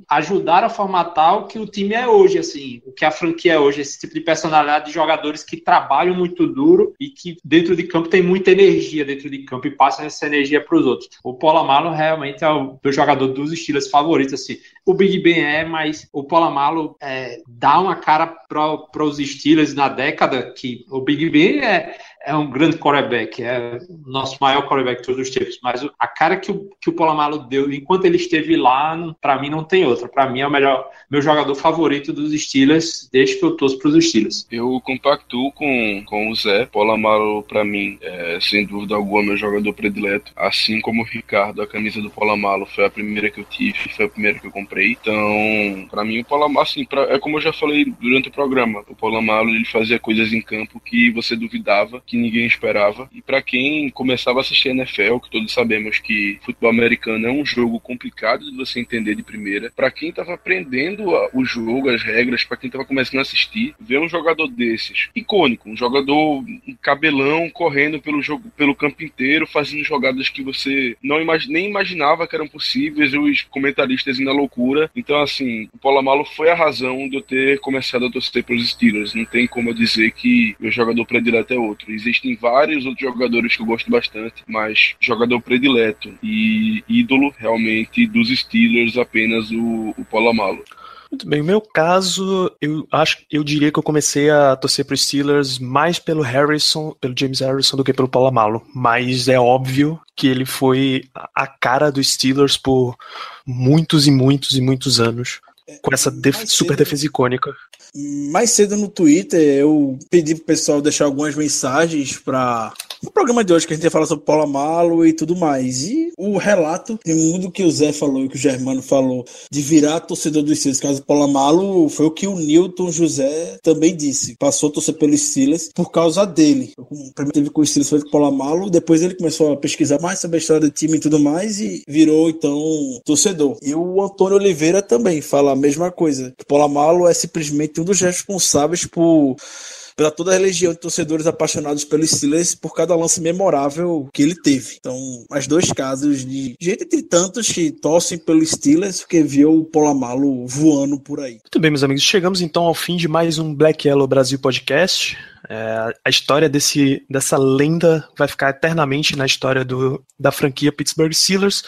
ajudaram a formatar o que o time é hoje, assim, o que a franquia é hoje, esse tipo de personalidade de jogadores que trabalham muito duro e que dentro de campo tem muita energia dentro de campo e passam essa energia para os outros. O Polamalo realmente é o meu jogador dos estilos favoritos, assim. O Big Ben é, mas o Polamalo é, dá uma cara para os Steelers na década que o Big Ben é, é um grande quarterback, é o nosso maior quarterback de todos os tempos, mas a cara que o, que o Polamalu deu enquanto ele esteve lá, para mim não tem outra. Para mim é o melhor, meu jogador favorito dos Steelers desde que eu torço para os Steelers. Eu compactuo com, com o Zé. Polamalu, para mim, é sem dúvida alguma meu jogador predileto. Assim como o Ricardo, a camisa do Polamalu foi a primeira que eu tive, foi a primeira que eu comprei. Então, para mim, o Polamalu, assim, pra, é como eu já falei durante o programa, o Polamalu ele fazia coisas em campo que você duvidava que ninguém esperava. E para quem começava a assistir NFL, que todos sabemos que futebol americano é um jogo complicado de você entender de primeira, para quem estava aprendendo o jogo, as regras, para quem estava começando a assistir, ver um jogador desses, icônico, um jogador um cabelão correndo pelo jogo, pelo campo inteiro, fazendo jogadas que você não imag nem imaginava que eram possíveis, os comentaristas na loucura. Então, assim, o Polamalo foi a razão de eu ter começado a torcer pelos Steelers. Não tem como eu dizer que o jogador predileto é outro Existem vários outros jogadores que eu gosto bastante, mas jogador predileto e ídolo realmente dos Steelers apenas o, o Polamalu. Muito bem, no meu caso, eu acho, eu diria que eu comecei a torcer para os Steelers mais pelo Harrison, pelo James Harrison do que pelo Polamalu, mas é óbvio que ele foi a cara dos Steelers por muitos e muitos e muitos anos, com essa def super defesa icônica. Mais cedo no Twitter eu pedi pro pessoal deixar algumas mensagens para no programa de hoje que a gente ia falar sobre Paula Malo e tudo mais. E o relato tem muito que o Zé falou e que o Germano falou de virar torcedor dos Steelers. Caso Paula Malo foi o que o Newton José também disse. Passou a torcer pelos Steelers por causa dele. O primeiro teve com o Steelers foi com o Paula Malo, depois ele começou a pesquisar mais sobre a história do time e tudo mais e virou então torcedor. E o Antônio Oliveira também fala mesma coisa. Que Paula Malo é simplesmente um dos responsáveis por pela toda a legião de torcedores apaixonados pelo Steelers por cada lance memorável que ele teve. Então, as dois casos de gente entre tantos que torcem pelo Steelers porque viu o Polamalo voando por aí. Muito bem, meus amigos, chegamos então ao fim de mais um Black Yellow Brasil podcast. É, a história desse, dessa lenda vai ficar eternamente na história do, da franquia Pittsburgh Steelers.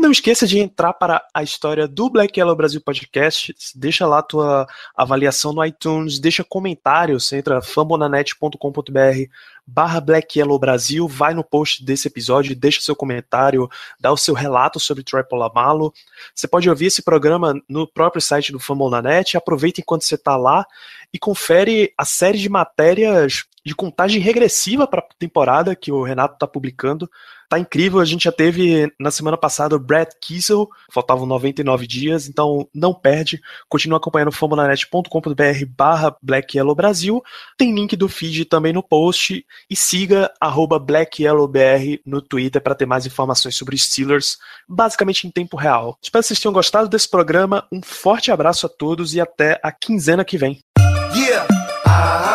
Não esqueça de entrar para a história do Black Yellow Brasil Podcast. Deixa lá a tua avaliação no iTunes, deixa comentários, entra fambonanet.com.br barra Black Yellow Brasil, vai no post desse episódio, deixa seu comentário, dá o seu relato sobre Triple Amalo. Você pode ouvir esse programa no próprio site do Fambonanet, aproveita enquanto você está lá e confere a série de matérias de contagem regressiva para a temporada que o Renato está publicando Tá incrível, a gente já teve na semana passada o Brad Kiesel, faltavam 99 dias, então não perde. Continua acompanhando fambonanet.com.br barra Black Yellow Brasil. Tem link do feed também no post e siga arroba BlackYellowBR no Twitter para ter mais informações sobre Steelers, basicamente em tempo real. Espero que vocês tenham gostado desse programa. Um forte abraço a todos e até a quinzena que vem. Yeah. Ah.